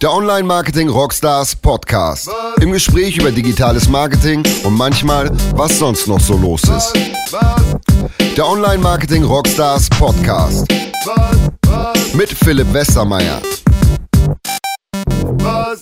Der Online Marketing Rockstars Podcast. Im Gespräch über digitales Marketing und manchmal, was sonst noch so los ist. Der Online Marketing Rockstars Podcast. Mit Philipp Westermeier.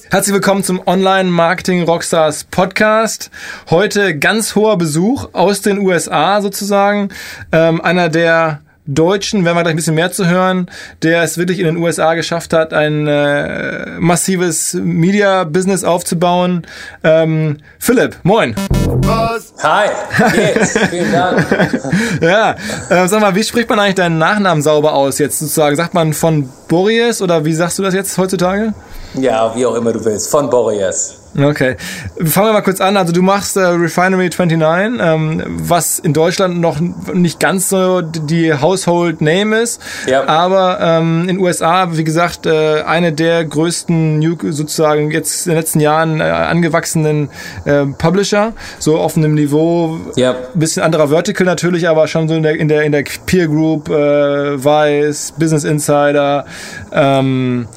Herzlich willkommen zum Online Marketing Rockstars Podcast. Heute ganz hoher Besuch aus den USA sozusagen. Ähm, einer der Deutschen, werden wir gleich ein bisschen mehr zu hören, der es wirklich in den USA geschafft hat, ein äh, massives Media-Business aufzubauen. Ähm, Philipp, moin. Was? Hi, geht's? Vielen Dank. ja, äh, sag mal, wie spricht man eigentlich deinen Nachnamen sauber aus jetzt sozusagen? Sagt man von Boreas oder wie sagst du das jetzt heutzutage? Ja, wie auch immer du willst, von Boreas. Okay. Fangen wir mal kurz an. Also du machst äh, Refinery 29, ähm, was in Deutschland noch nicht ganz so die Household Name ist. Ja. Aber ähm, in den USA, wie gesagt, äh, eine der größten New, sozusagen jetzt in den letzten Jahren äh, angewachsenen äh, Publisher. So auf einem Niveau, ja. bisschen anderer Vertical natürlich, aber schon so in der, in der, in der Peer Group, äh, Vice, Business Insider, ähm,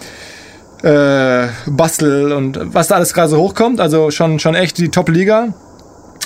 äh, Bastel und was da alles gerade so hochkommt. Also schon, schon echt die Top-Liga.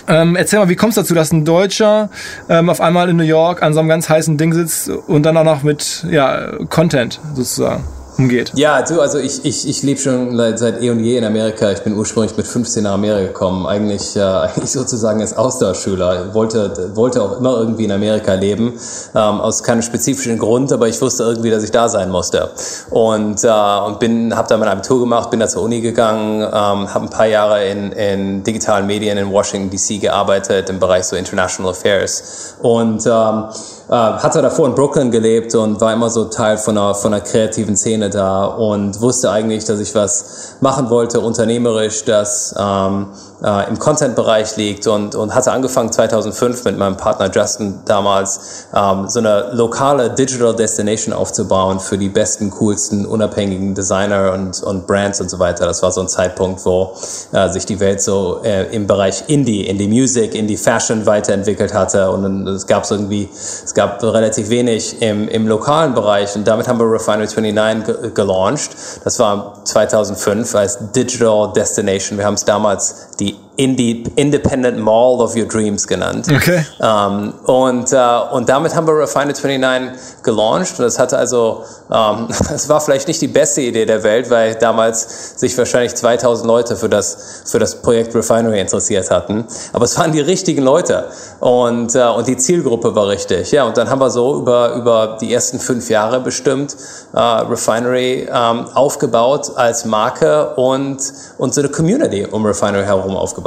Ähm, erzähl mal, wie kommst du dazu, dass ein Deutscher ähm, auf einmal in New York an so einem ganz heißen Ding sitzt und dann auch noch mit ja, Content sozusagen? Umgeht. Ja, du, also ich, ich, ich lebe schon seit eh und je in Amerika. Ich bin ursprünglich mit 15 nach Amerika gekommen, eigentlich, äh, eigentlich sozusagen als Austauschschüler. Wollte, wollte auch immer irgendwie in Amerika leben, ähm, aus keinem spezifischen Grund, aber ich wusste irgendwie, dass ich da sein musste. Und, äh, und bin, habe da mein Abitur gemacht, bin da zur Uni gegangen, ähm, habe ein paar Jahre in, in digitalen Medien in Washington D.C. gearbeitet im Bereich so International Affairs. Und ähm, äh, hatte davor in Brooklyn gelebt und war immer so Teil von einer, von einer kreativen Szene da und wusste eigentlich, dass ich was machen wollte, unternehmerisch, das ähm, äh, im Content-Bereich liegt und, und hatte angefangen 2005 mit meinem Partner Justin damals ähm, so eine lokale Digital Destination aufzubauen für die besten, coolsten, unabhängigen Designer und, und Brands und so weiter. Das war so ein Zeitpunkt, wo äh, sich die Welt so äh, im Bereich Indie, Indie Music, Indie Fashion weiterentwickelt hatte und es gab irgendwie, es gab relativ wenig im, im lokalen Bereich und damit haben wir Refinery 29 gelauncht. Das war 2005 als Digital Destination. Wir haben es damals die aqui. Indie, Independent Mall of Your Dreams genannt. Okay. Ähm, und, äh, und damit haben wir Refined 29 gelauncht. Und das hatte also, ähm, das war vielleicht nicht die beste Idee der Welt, weil damals sich wahrscheinlich 2000 Leute für das, für das Projekt Refinery interessiert hatten. Aber es waren die richtigen Leute. Und, äh, und die Zielgruppe war richtig. Ja, und dann haben wir so über, über die ersten fünf Jahre bestimmt äh, Refinery ähm, aufgebaut als Marke und, und so eine Community um Refinery herum aufgebaut.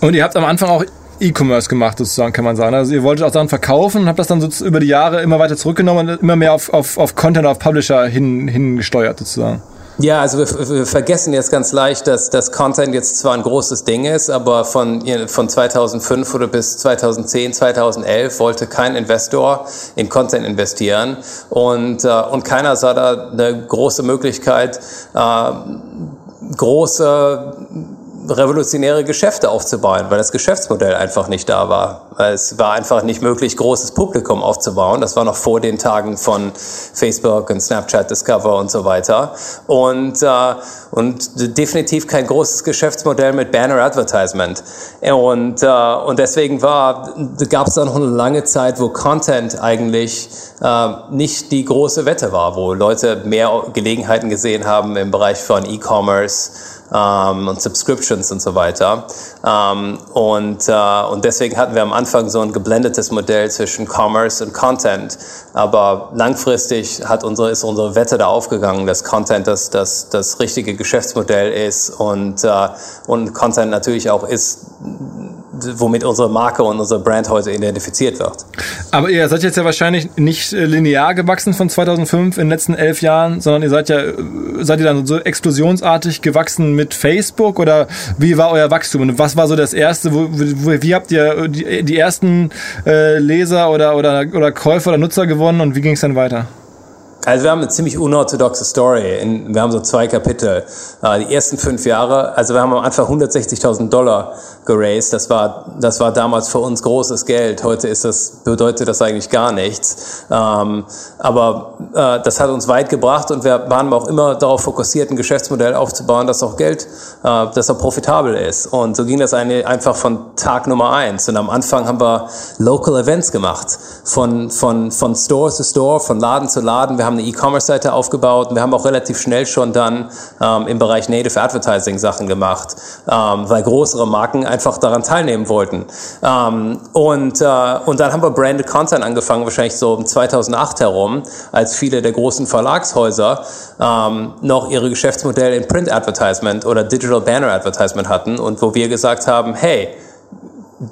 Und ihr habt am Anfang auch E-Commerce gemacht, sozusagen, kann man sagen. Also ihr wolltet auch Sachen verkaufen und habt das dann so über die Jahre immer weiter zurückgenommen und immer mehr auf, auf, auf Content, auf Publisher hin, hingesteuert, sozusagen. Ja, also wir, wir, vergessen jetzt ganz leicht, dass das Content jetzt zwar ein großes Ding ist, aber von, von 2005 oder bis 2010, 2011 wollte kein Investor in Content investieren und, äh, und keiner sah da eine große Möglichkeit, äh, große revolutionäre Geschäfte aufzubauen, weil das Geschäftsmodell einfach nicht da war. Es war einfach nicht möglich, großes Publikum aufzubauen. Das war noch vor den Tagen von Facebook und Snapchat Discover und so weiter. Und, äh, und definitiv kein großes Geschäftsmodell mit Banner Advertisement. Und, äh, und deswegen war, gab es dann noch eine lange Zeit, wo Content eigentlich äh, nicht die große Wette war, wo Leute mehr Gelegenheiten gesehen haben im Bereich von E-Commerce, ähm, und Subscriptions und so weiter. Ähm, und, äh, und deswegen hatten wir am Anfang so ein geblendetes Modell zwischen Commerce und Content. Aber langfristig hat unsere, ist unsere Wette da aufgegangen, dass Content das, das, das richtige Geschäftsmodell ist und, äh, und Content natürlich auch ist womit unsere Marke und unsere Brand heute identifiziert wird. Aber ihr seid jetzt ja wahrscheinlich nicht äh, linear gewachsen von 2005 in den letzten elf Jahren, sondern ihr seid ja, äh, seid ihr dann so explosionsartig gewachsen mit Facebook oder wie war euer Wachstum und was war so das erste, wo, wo, wie habt ihr die, die ersten äh, Leser oder, oder, oder Käufer oder Nutzer gewonnen und wie ging es dann weiter? Also wir haben eine ziemlich unorthodoxe Story. In, wir haben so zwei Kapitel. Uh, die ersten fünf Jahre, also wir haben am Anfang 160.000 Dollar geraced. Das war, das war damals für uns großes Geld. Heute ist das, bedeutet das eigentlich gar nichts. Ähm, aber uh, das hat uns weit gebracht und wir waren auch immer darauf fokussiert, ein Geschäftsmodell aufzubauen, das auch Geld, uh, das auch profitabel ist. Und so ging das einfach von Tag Nummer eins. Und am Anfang haben wir Local Events gemacht. Von, von, von Store zu Store, von Laden zu Laden. Wir haben eine E-Commerce-Seite aufgebaut wir haben auch relativ schnell schon dann ähm, im Bereich Native Advertising Sachen gemacht, ähm, weil größere Marken einfach daran teilnehmen wollten. Ähm, und, äh, und dann haben wir Branded Content angefangen, wahrscheinlich so um 2008 herum, als viele der großen Verlagshäuser ähm, noch ihre Geschäftsmodelle in Print Advertisement oder Digital Banner Advertisement hatten und wo wir gesagt haben, hey,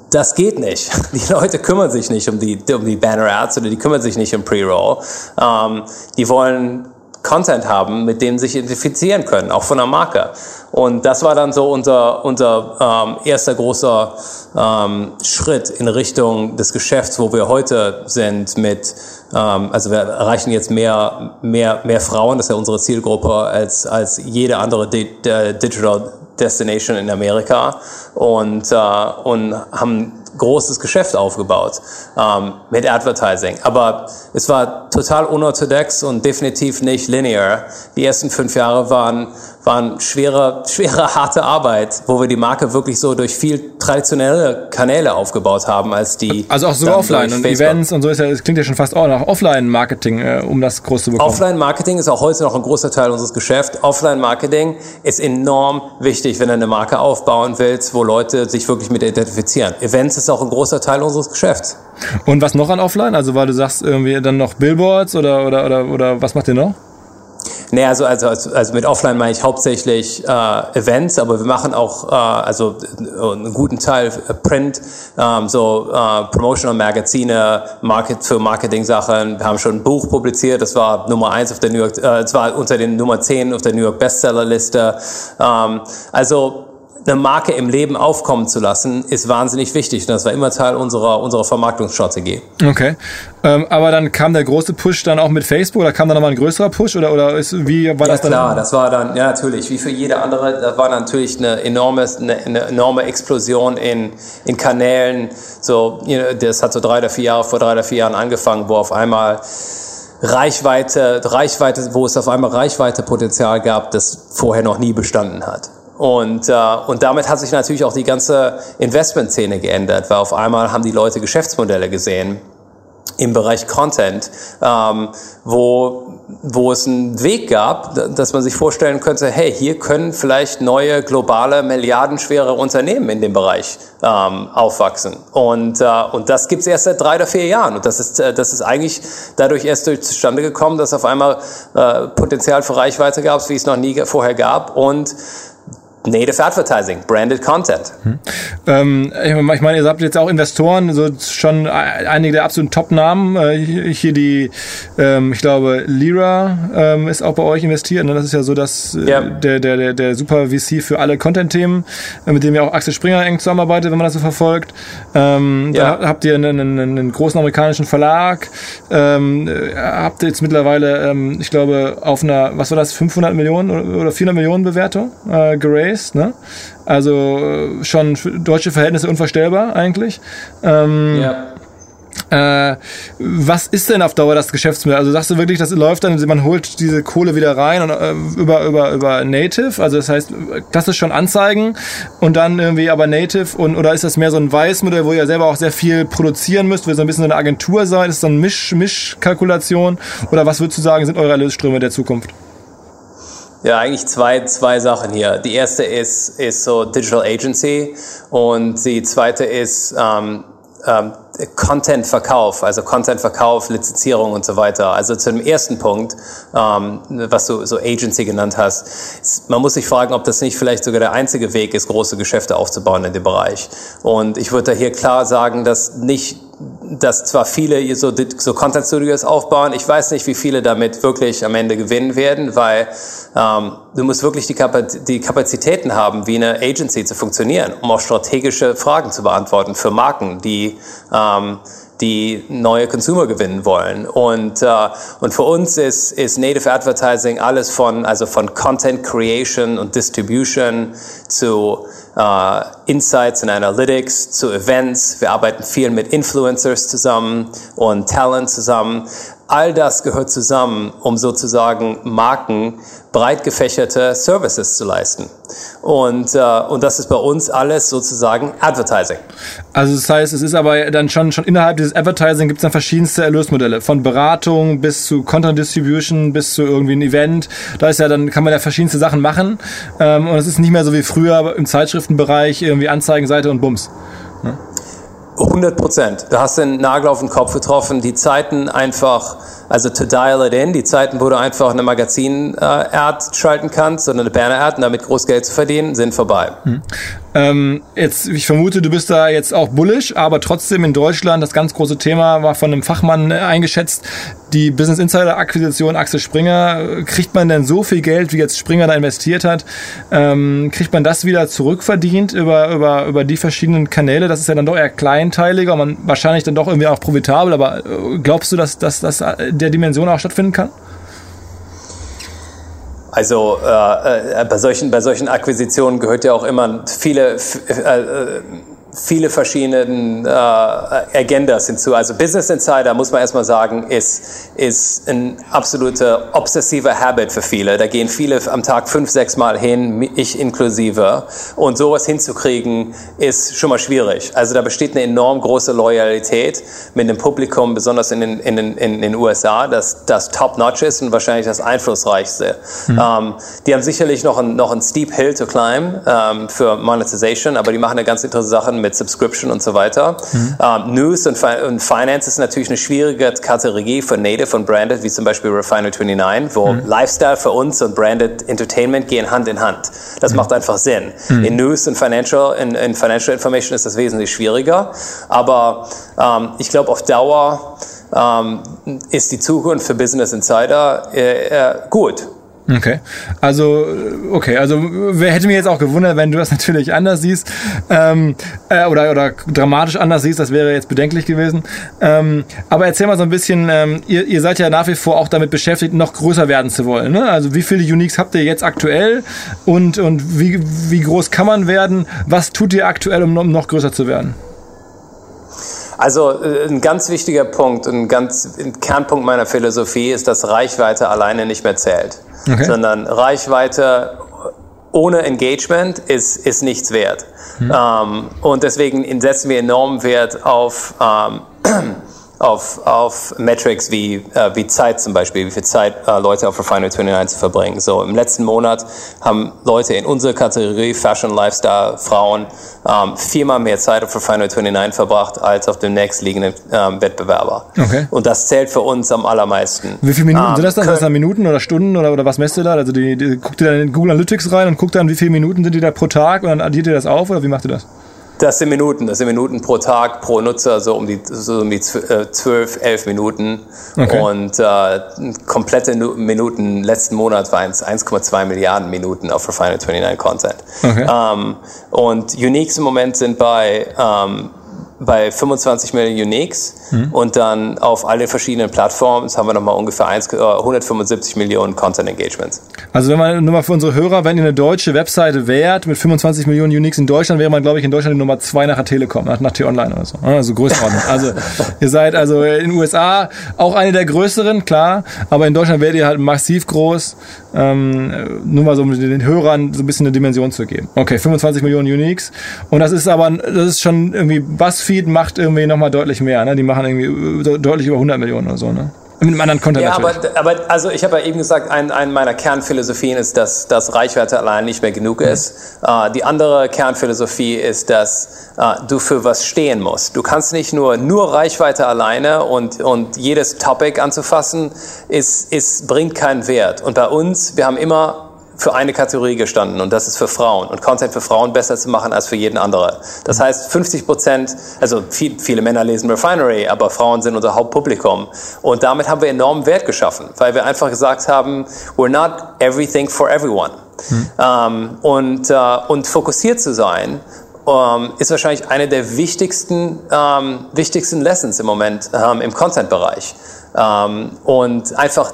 das geht nicht. Die Leute kümmern sich nicht um die, um die Banner-Ads oder die kümmern sich nicht um Pre-Roll. Ähm, die wollen Content haben, mit dem sie sich identifizieren können, auch von der Marke. Und das war dann so unser, unser ähm, erster großer ähm, Schritt in Richtung des Geschäfts, wo wir heute sind mit, ähm, also wir erreichen jetzt mehr, mehr, mehr Frauen, das ist ja unsere Zielgruppe, als, als jede andere Di Digital Destination in Amerika und, äh, und haben großes Geschäft aufgebaut ähm, mit Advertising. Aber es war total unorthodox und definitiv nicht linear. Die ersten fünf Jahre waren, waren schwere, schwere, harte Arbeit, wo wir die Marke wirklich so durch viel traditionelle Kanäle aufgebaut haben, als die. Also auch so offline und Events und so ist ja, es klingt ja schon fast auch nach Offline-Marketing, äh, um das groß zu bekommen. Offline-Marketing ist auch heute noch ein großer Teil unseres Geschäfts. Offline-Marketing ist enorm wichtig, wenn du eine Marke aufbauen willst, wo Leute sich wirklich mit identifizieren. Events ist auch ein großer Teil unseres Geschäfts. Und was noch an Offline? Also weil du sagst irgendwie dann noch Billboards oder oder oder, oder was macht ihr noch? Nee, also, also, also mit Offline meine ich hauptsächlich äh, Events, aber wir machen auch äh, also einen guten Teil Print, ähm, so äh, Promotional Magazine, Market für Marketing-Sachen. Wir haben schon ein Buch publiziert, das war Nummer eins auf der New York, äh, es war unter den Nummer 10 auf der New York Bestseller-Liste. Ähm, also eine Marke im Leben aufkommen zu lassen, ist wahnsinnig wichtig. Und das war immer Teil unserer, unserer Vermarktungsstrategie. Okay. Ähm, aber dann kam der große Push dann auch mit Facebook oder kam da nochmal ein größerer Push oder, oder ist, wie war ja, das dann? Ja klar, das war dann, ja natürlich, wie für jede andere, das war natürlich eine enorme, eine, eine enorme Explosion in, in Kanälen. So, das hat so drei oder vier Jahre, vor drei oder vier Jahren angefangen, wo auf einmal Reichweite, Reichweite, wo es auf einmal Reichweitepotenzial gab, das vorher noch nie bestanden hat. Und, äh, und damit hat sich natürlich auch die ganze Investmentszene geändert, weil auf einmal haben die Leute Geschäftsmodelle gesehen im Bereich Content, ähm, wo, wo es einen Weg gab, dass man sich vorstellen könnte, hey, hier können vielleicht neue globale, milliardenschwere Unternehmen in dem Bereich ähm, aufwachsen. Und, äh, und das gibt's erst seit drei oder vier Jahren. Und das ist, äh, das ist eigentlich dadurch erst durch zustande gekommen, dass auf einmal äh, Potenzial für Reichweite gab, wie es noch nie vorher gab. Und Native Advertising, Branded Content. Hm. Ähm, ich meine, ihr habt jetzt auch Investoren, so schon einige der absoluten Top-Namen. Äh, hier die, ähm, ich glaube, Lira ähm, ist auch bei euch investiert. Ne? Das ist ja so, dass äh, ja. der, der, der, der super VC für alle Content-Themen, äh, mit dem ja auch Axel Springer eng zusammenarbeitet, wenn man das so verfolgt. Ähm, ja. Da habt ihr einen, einen, einen großen amerikanischen Verlag. Ähm, habt ihr jetzt mittlerweile, ähm, ich glaube, auf einer, was war das, 500 Millionen oder 400 Millionen Bewertung äh, geraced ist. Ne? Also äh, schon deutsche Verhältnisse unvorstellbar eigentlich. Ähm, ja. Äh, was ist denn auf Dauer das Geschäftsmodell? Also sagst du wirklich, das läuft dann, man holt diese Kohle wieder rein und äh, über, über, über Native, also das heißt klassisch schon Anzeigen und dann irgendwie aber Native und oder ist das mehr so ein Weißmodell, wo ihr selber auch sehr viel produzieren müsst, wo ihr so ein bisschen so eine Agentur seid, ist das so eine Misch, Mischkalkulation oder was würdest du sagen, sind eure Erlösströme der Zukunft? Ja, eigentlich zwei, zwei Sachen hier. Die erste ist, ist so Digital Agency und die zweite ist ähm, ähm, Content-Verkauf, also Content-Verkauf, Lizenzierung und so weiter. Also zu dem ersten Punkt, ähm, was du so Agency genannt hast, man muss sich fragen, ob das nicht vielleicht sogar der einzige Weg ist, große Geschäfte aufzubauen in dem Bereich. Und ich würde da hier klar sagen, dass nicht dass zwar viele so, so Content Studios aufbauen, ich weiß nicht, wie viele damit wirklich am Ende gewinnen werden, weil ähm, du musst wirklich die, Kapaz die Kapazitäten haben, wie eine Agency zu funktionieren, um auch strategische Fragen zu beantworten für Marken, die ähm, die neue Consumer gewinnen wollen. Und, äh, und für uns ist, ist Native Advertising alles von, also von Content Creation und Distribution zu äh, Insights und Analytics zu Events. Wir arbeiten viel mit Influencers zusammen und Talent zusammen. All das gehört zusammen, um sozusagen Marken breit gefächerte Services zu leisten. Und, äh, und das ist bei uns alles sozusagen Advertising. Also das heißt, es ist aber dann schon, schon innerhalb dieses Advertising gibt es dann verschiedenste Erlösmodelle. Von Beratung bis zu Content Distribution bis zu irgendwie ein Event. Da ist ja dann, kann man ja verschiedenste Sachen machen. Ähm, und es ist nicht mehr so wie früher im Zeitschriftenbereich irgendwie Anzeigenseite und Bums. Ja? 100 Prozent. Du hast den Nagel auf den Kopf getroffen. Die Zeiten einfach, also to dial it in, die Zeiten, wo du einfach eine Magazin-Ad äh, schalten kannst oder eine Banner-Ad und damit groß Geld zu verdienen, sind vorbei. Hm. Ähm, jetzt, ich vermute, du bist da jetzt auch bullish, aber trotzdem in Deutschland das ganz große Thema war von einem Fachmann äh, eingeschätzt. Die Business Insider Akquisition Axel Springer. Kriegt man denn so viel Geld, wie jetzt Springer da investiert hat? Ähm, kriegt man das wieder zurückverdient über, über, über die verschiedenen Kanäle? Das ist ja dann doch eher kleinteiliger, man wahrscheinlich dann doch irgendwie auch profitabel, aber äh, glaubst du, dass, dass das der Dimension auch stattfinden kann? Also äh, äh, bei, solchen, bei solchen Akquisitionen gehört ja auch immer viele, äh, äh viele verschiedene äh, Agendas hinzu. Also Business Insider, muss man erstmal sagen, ist, ist ein absoluter obsessiver Habit für viele. Da gehen viele am Tag fünf, sechs Mal hin, ich inklusive. Und sowas hinzukriegen, ist schon mal schwierig. Also da besteht eine enorm große Loyalität mit dem Publikum, besonders in den, in den, in den USA, das, das top-notch ist und wahrscheinlich das einflussreichste. Mhm. Ähm, die haben sicherlich noch ein, noch ein steep hill to climb ähm, für Monetization, aber die machen eine ganz interessante Sache mit Subscription und so weiter. Mhm. Um, News und, Fi und, Finance ist natürlich eine schwierige Kategorie für Native und Branded, wie zum Beispiel Refiner 29, wo mhm. Lifestyle für uns und Branded Entertainment gehen Hand in Hand. Das mhm. macht einfach Sinn. Mhm. In News und Financial, in, in, Financial Information ist das wesentlich schwieriger, aber um, ich glaube auf Dauer um, ist die Zukunft für Business Insider äh, äh, gut. Okay, also okay, also wer hätte mich jetzt auch gewundert, wenn du das natürlich anders siehst ähm, äh, oder oder dramatisch anders siehst, das wäre jetzt bedenklich gewesen. Ähm, aber erzähl mal so ein bisschen, ähm, ihr, ihr seid ja nach wie vor auch damit beschäftigt, noch größer werden zu wollen. Ne? Also wie viele Uniques habt ihr jetzt aktuell und und wie wie groß kann man werden? Was tut ihr aktuell, um, um noch größer zu werden? Also äh, ein ganz wichtiger Punkt ein ganz ein Kernpunkt meiner Philosophie ist, dass Reichweite alleine nicht mehr zählt okay. sondern Reichweite ohne Engagement ist, ist nichts wert. Mhm. Ähm, und deswegen setzen wir enormen Wert auf ähm, auf, auf Metrics wie, äh, wie Zeit zum Beispiel, wie viel Zeit äh, Leute auf Refinery 29 verbringen. So im letzten Monat haben Leute in unserer Kategorie Fashion, Lifestyle, Frauen ähm, viermal mehr Zeit auf Refinery 29 verbracht als auf dem nächstliegenden ähm, Wettbewerber. Okay. Und das zählt für uns am allermeisten. Wie viele Minuten ähm, sind das dann? Sind das dann Minuten oder Stunden oder, oder was messt ihr da? Also die, die, guckt ihr dann in Google Analytics rein und guckt dann, wie viele Minuten sind die da pro Tag und dann addiert ihr das auf oder wie macht ihr das? Das sind Minuten, das sind Minuten pro Tag, pro Nutzer, so um die, so um die 12, 11 äh, Minuten. Okay. Und äh, komplette Minuten letzten Monat waren es 1,2 Milliarden Minuten auf Refiner 29 Content. Okay. Ähm, und Uniques im Moment sind bei ähm, bei 25 Millionen Uniques mhm. und dann auf alle verschiedenen Plattformen haben wir nochmal ungefähr 1, 175 äh, Millionen Content Engagements. Also wenn man nur mal für unsere Hörer, wenn ihr eine deutsche Webseite wärt mit 25 Millionen Uniques in Deutschland, wäre man glaube ich in Deutschland die Nummer 2 nach der Telekom, nach, nach T-Online oder so. Also Größenordnung. also ihr seid also in den USA auch eine der größeren, klar, aber in Deutschland werdet ihr halt massiv groß, ähm, nur mal so um den Hörern so ein bisschen eine Dimension zu geben. Okay, 25 Millionen Uniques und das ist aber, das ist schon irgendwie BuzzFeed macht irgendwie nochmal deutlich mehr. Ne? Die machen irgendwie deutlich über 100 Millionen oder so. Ne? Mit einem anderen Content ja, natürlich. aber, aber also ich habe ja eben gesagt, ein, eine meiner Kernphilosophien ist, dass, dass Reichweite allein nicht mehr genug mhm. ist. Uh, die andere Kernphilosophie ist, dass uh, du für was stehen musst. Du kannst nicht nur, nur Reichweite alleine und, und jedes Topic anzufassen, ist, ist, bringt keinen Wert. Und bei uns, wir haben immer für eine Kategorie gestanden und das ist für Frauen und Content für Frauen besser zu machen als für jeden andere. Das heißt, 50 Prozent, also viel, viele Männer lesen Refinery, aber Frauen sind unser Hauptpublikum und damit haben wir enormen Wert geschaffen, weil wir einfach gesagt haben, we're not everything for everyone. Hm. Ähm, und, äh, und fokussiert zu sein ähm, ist wahrscheinlich eine der wichtigsten, ähm, wichtigsten Lessons im Moment ähm, im Content-Bereich. Ähm, und einfach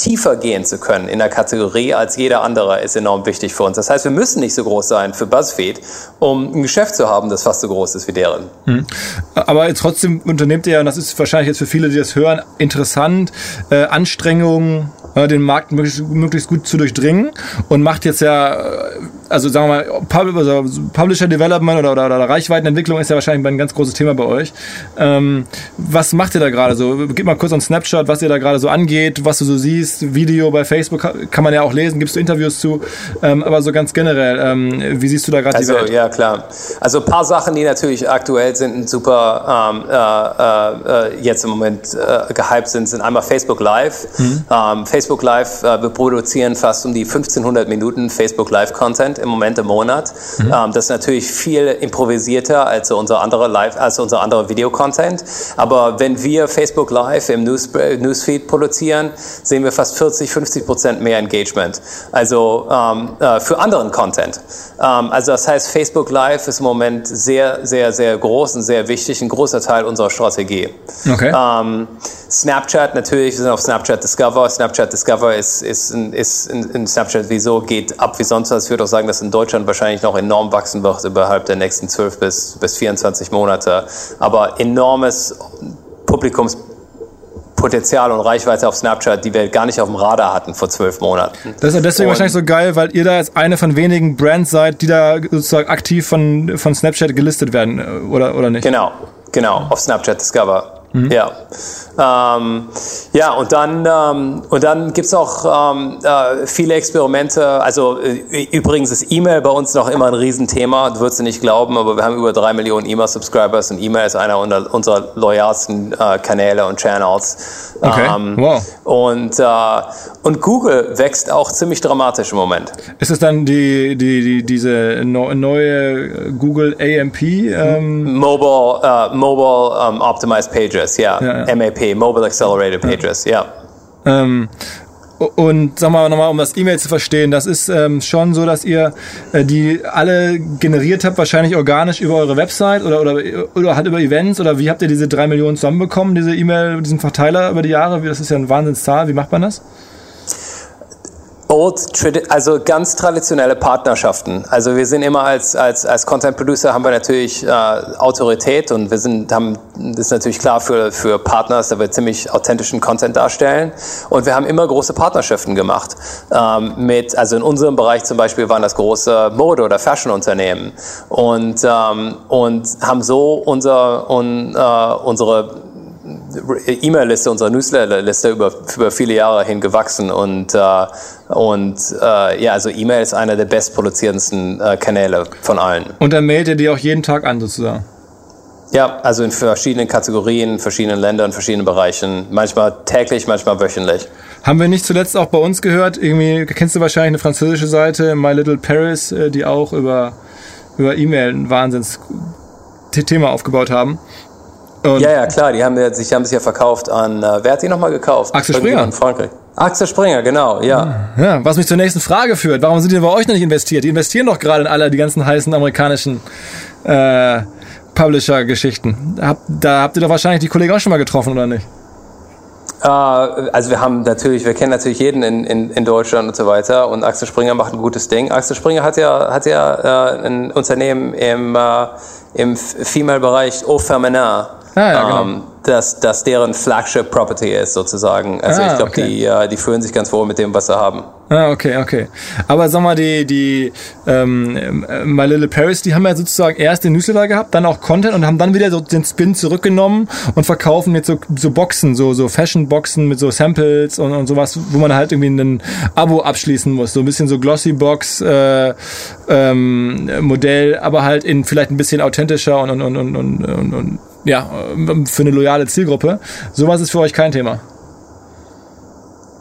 tiefer gehen zu können in der Kategorie als jeder andere ist enorm wichtig für uns. Das heißt, wir müssen nicht so groß sein für BuzzFeed, um ein Geschäft zu haben, das fast so groß ist wie deren. Hm. Aber trotzdem unternehmt ihr, und das ist wahrscheinlich jetzt für viele, die das hören, interessant, äh, Anstrengungen, den Markt möglichst, möglichst gut zu durchdringen und macht jetzt ja, äh, also sagen wir mal, also Publisher Development oder, oder, oder Reichweitenentwicklung ist ja wahrscheinlich ein ganz großes Thema bei euch. Ähm, was macht ihr da gerade so? Gib mal kurz einen Snapshot, was ihr da gerade so angeht, was du so siehst. Video bei Facebook kann man ja auch lesen, gibst du Interviews zu, ähm, aber so ganz generell, ähm, wie siehst du da gerade also, die Welt? Ja, klar. Also ein paar Sachen, die natürlich aktuell sind, super ähm, äh, äh, jetzt im Moment äh, gehypt sind, sind einmal Facebook Live. Mhm. Facebook ähm, Facebook Live, äh, wir produzieren fast um die 1500 Minuten Facebook Live Content im Moment im Monat. Mhm. Ähm, das ist natürlich viel improvisierter als unser anderer Live, als unser anderer Video-Content. Aber wenn wir Facebook Live im News, Newsfeed produzieren, sehen wir fast 40, 50 Prozent mehr Engagement. Also ähm, äh, für anderen Content. Ähm, also das heißt, Facebook Live ist im Moment sehr, sehr, sehr groß und sehr wichtig, ein großer Teil unserer Strategie. Okay. Ähm, Snapchat natürlich, wir sind auf Snapchat Discover. Snapchat Discover ist, ist, ist in, in Snapchat wieso geht ab wie sonst was. Ich würde auch sagen, dass in Deutschland wahrscheinlich noch enorm wachsen wird innerhalb der nächsten 12 bis, bis 24 Monate. Aber enormes Publikumspotenzial und Reichweite auf Snapchat, die wir gar nicht auf dem Radar hatten vor zwölf Monaten. Das ist deswegen und wahrscheinlich so geil, weil ihr da jetzt eine von wenigen Brands seid, die da sozusagen aktiv von, von Snapchat gelistet werden, oder, oder nicht? Genau, genau, auf Snapchat Discover. Mhm. Ja. Ähm, ja, und dann, ähm, und dann gibt's auch ähm, äh, viele Experimente. Also äh, übrigens ist E-Mail bei uns noch immer ein Riesenthema. Du würdest nicht glauben, aber wir haben über drei Millionen E-Mail-Subscribers und E-Mail ist einer unserer loyalsten äh, Kanäle und Channels. Okay. Ähm, wow. Und, äh, und Google wächst auch ziemlich dramatisch im Moment. Ist es dann die, die, die diese neue Google AMP? Ähm? Mobile, uh, Mobile um, Optimized Pages, ja. ja, ja. MAP, Mobile Accelerated Pages, ja. ja. Ähm, und sagen wir nochmal, um das E-Mail zu verstehen, das ist ähm, schon so, dass ihr äh, die alle generiert habt, wahrscheinlich organisch über eure Website oder, oder, oder halt über Events oder wie habt ihr diese drei Millionen zusammenbekommen, diese E-Mail, diesen Verteiler über die Jahre? Das ist ja eine Wahnsinnszahl. Wie macht man das? Old, also ganz traditionelle Partnerschaften. Also wir sind immer als, als, als Content Producer haben wir natürlich äh, Autorität und wir sind, haben, das ist natürlich klar für, für Partners, da wir ziemlich authentischen Content darstellen. Und wir haben immer große Partnerschaften gemacht. Ähm, mit, also in unserem Bereich zum Beispiel waren das große Mode- oder Fashion-Unternehmen und, ähm, und haben so unser, un, äh, unsere E-Mail-Liste, unsere Newsletter-Liste über, über viele Jahre hin gewachsen und, äh, und äh, ja, also E-Mail ist einer der bestproduzierendsten äh, Kanäle von allen. Und dann mailt ihr die auch jeden Tag an sozusagen? Ja, also in verschiedenen Kategorien, verschiedenen Ländern, verschiedenen Bereichen, manchmal täglich, manchmal wöchentlich. Haben wir nicht zuletzt auch bei uns gehört, irgendwie kennst du wahrscheinlich eine französische Seite, My Little Paris, äh, die auch über, über E-Mail ein Wahnsinns-Thema aufgebaut haben. Und ja, ja, klar, die haben sich, haben sich ja verkauft an, äh, wer hat die nochmal gekauft? Axel Springer. In Frankreich. Axel Springer, genau, ja. Ja, was mich zur nächsten Frage führt. Warum sind die bei euch noch nicht investiert? Die investieren doch gerade in alle die ganzen heißen amerikanischen äh, Publisher-Geschichten. Hab, da habt ihr doch wahrscheinlich die Kollegen auch schon mal getroffen, oder nicht? Äh, also wir haben natürlich, wir kennen natürlich jeden in, in, in Deutschland und so weiter und Axel Springer macht ein gutes Ding. Axel Springer hat ja, hat ja äh, ein Unternehmen im, äh, im Female-Bereich Au Feminin Ah, ja, genau. ähm, dass, dass deren Flagship Property ist sozusagen. Also ah, ich glaube, okay. die, äh, die fühlen sich ganz wohl mit dem, was sie haben. Ah, okay, okay. Aber sag mal, die, die ähm, My Little Paris, die haben ja sozusagen erst den Newsletter gehabt, dann auch Content und haben dann wieder so den Spin zurückgenommen und verkaufen jetzt so, so Boxen, so, so Fashion-Boxen mit so Samples und, und sowas, wo man halt irgendwie ein Abo abschließen muss. So ein bisschen so Glossy-Box äh, ähm, Modell, aber halt in vielleicht ein bisschen authentischer und, und, und, und, und, und ja, für eine loyale Zielgruppe. Sowas ist für euch kein Thema.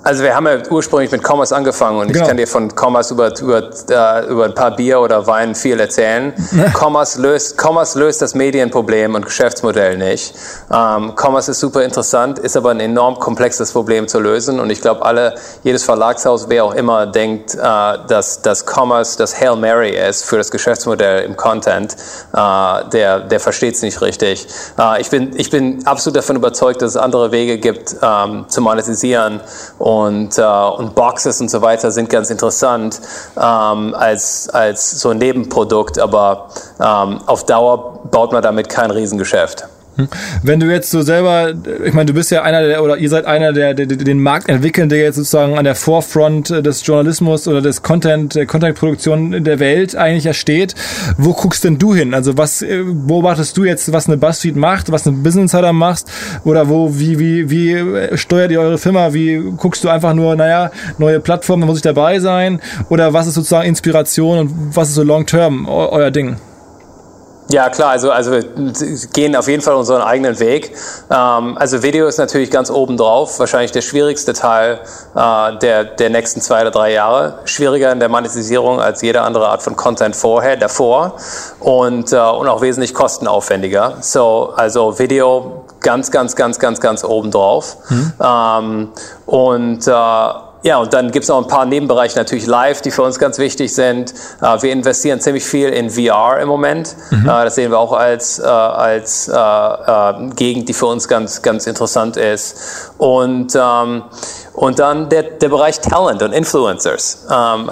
Also wir haben ja ursprünglich mit Commerce angefangen und genau. ich kann dir von Commerce über, über, äh, über ein paar Bier oder Wein viel erzählen. Commerce, löst, Commerce löst das Medienproblem und Geschäftsmodell nicht. Ähm, Commerce ist super interessant, ist aber ein enorm komplexes Problem zu lösen und ich glaube alle, jedes Verlagshaus, wer auch immer denkt, äh, dass, dass Commerce das Hail Mary ist für das Geschäftsmodell im Content, äh, der, der versteht es nicht richtig. Äh, ich, bin, ich bin absolut davon überzeugt, dass es andere Wege gibt ähm, zu monetisieren und, äh, und Boxes und so weiter sind ganz interessant ähm, als, als so ein Nebenprodukt, aber ähm, auf Dauer baut man damit kein Riesengeschäft. Hm. Wenn du jetzt so selber, ich meine, du bist ja einer der, oder ihr seid einer der, der, der den Markt entwickeln, der jetzt sozusagen an der Forefront des Journalismus oder des Content, der Contentproduktion der Welt eigentlich ja steht. Wo guckst denn du hin? Also was äh, beobachtest du jetzt, was eine Buzzfeed macht, was eine Business Insider macht? Oder wo, wie, wie, wie steuert ihr eure Firma? Wie guckst du einfach nur, naja, neue Plattformen, da muss ich dabei sein? Oder was ist sozusagen Inspiration und was ist so long term euer Ding? Ja, klar, also, also wir gehen auf jeden Fall unseren eigenen Weg. Ähm, also Video ist natürlich ganz oben drauf, wahrscheinlich der schwierigste Teil äh, der, der nächsten zwei oder drei Jahre. Schwieriger in der Monetisierung als jede andere Art von Content vorher, davor und, äh, und auch wesentlich kostenaufwendiger. So, also Video ganz, ganz, ganz, ganz, ganz oben drauf. Mhm. Ähm, und äh, ja, und dann gibt es noch ein paar Nebenbereiche natürlich live, die für uns ganz wichtig sind. Uh, wir investieren ziemlich viel in VR im Moment. Mhm. Uh, das sehen wir auch als, uh, als Gegend, die für uns ganz, ganz interessant ist. Und, ähm, und dann der, der Bereich Talent und Influencers. Um,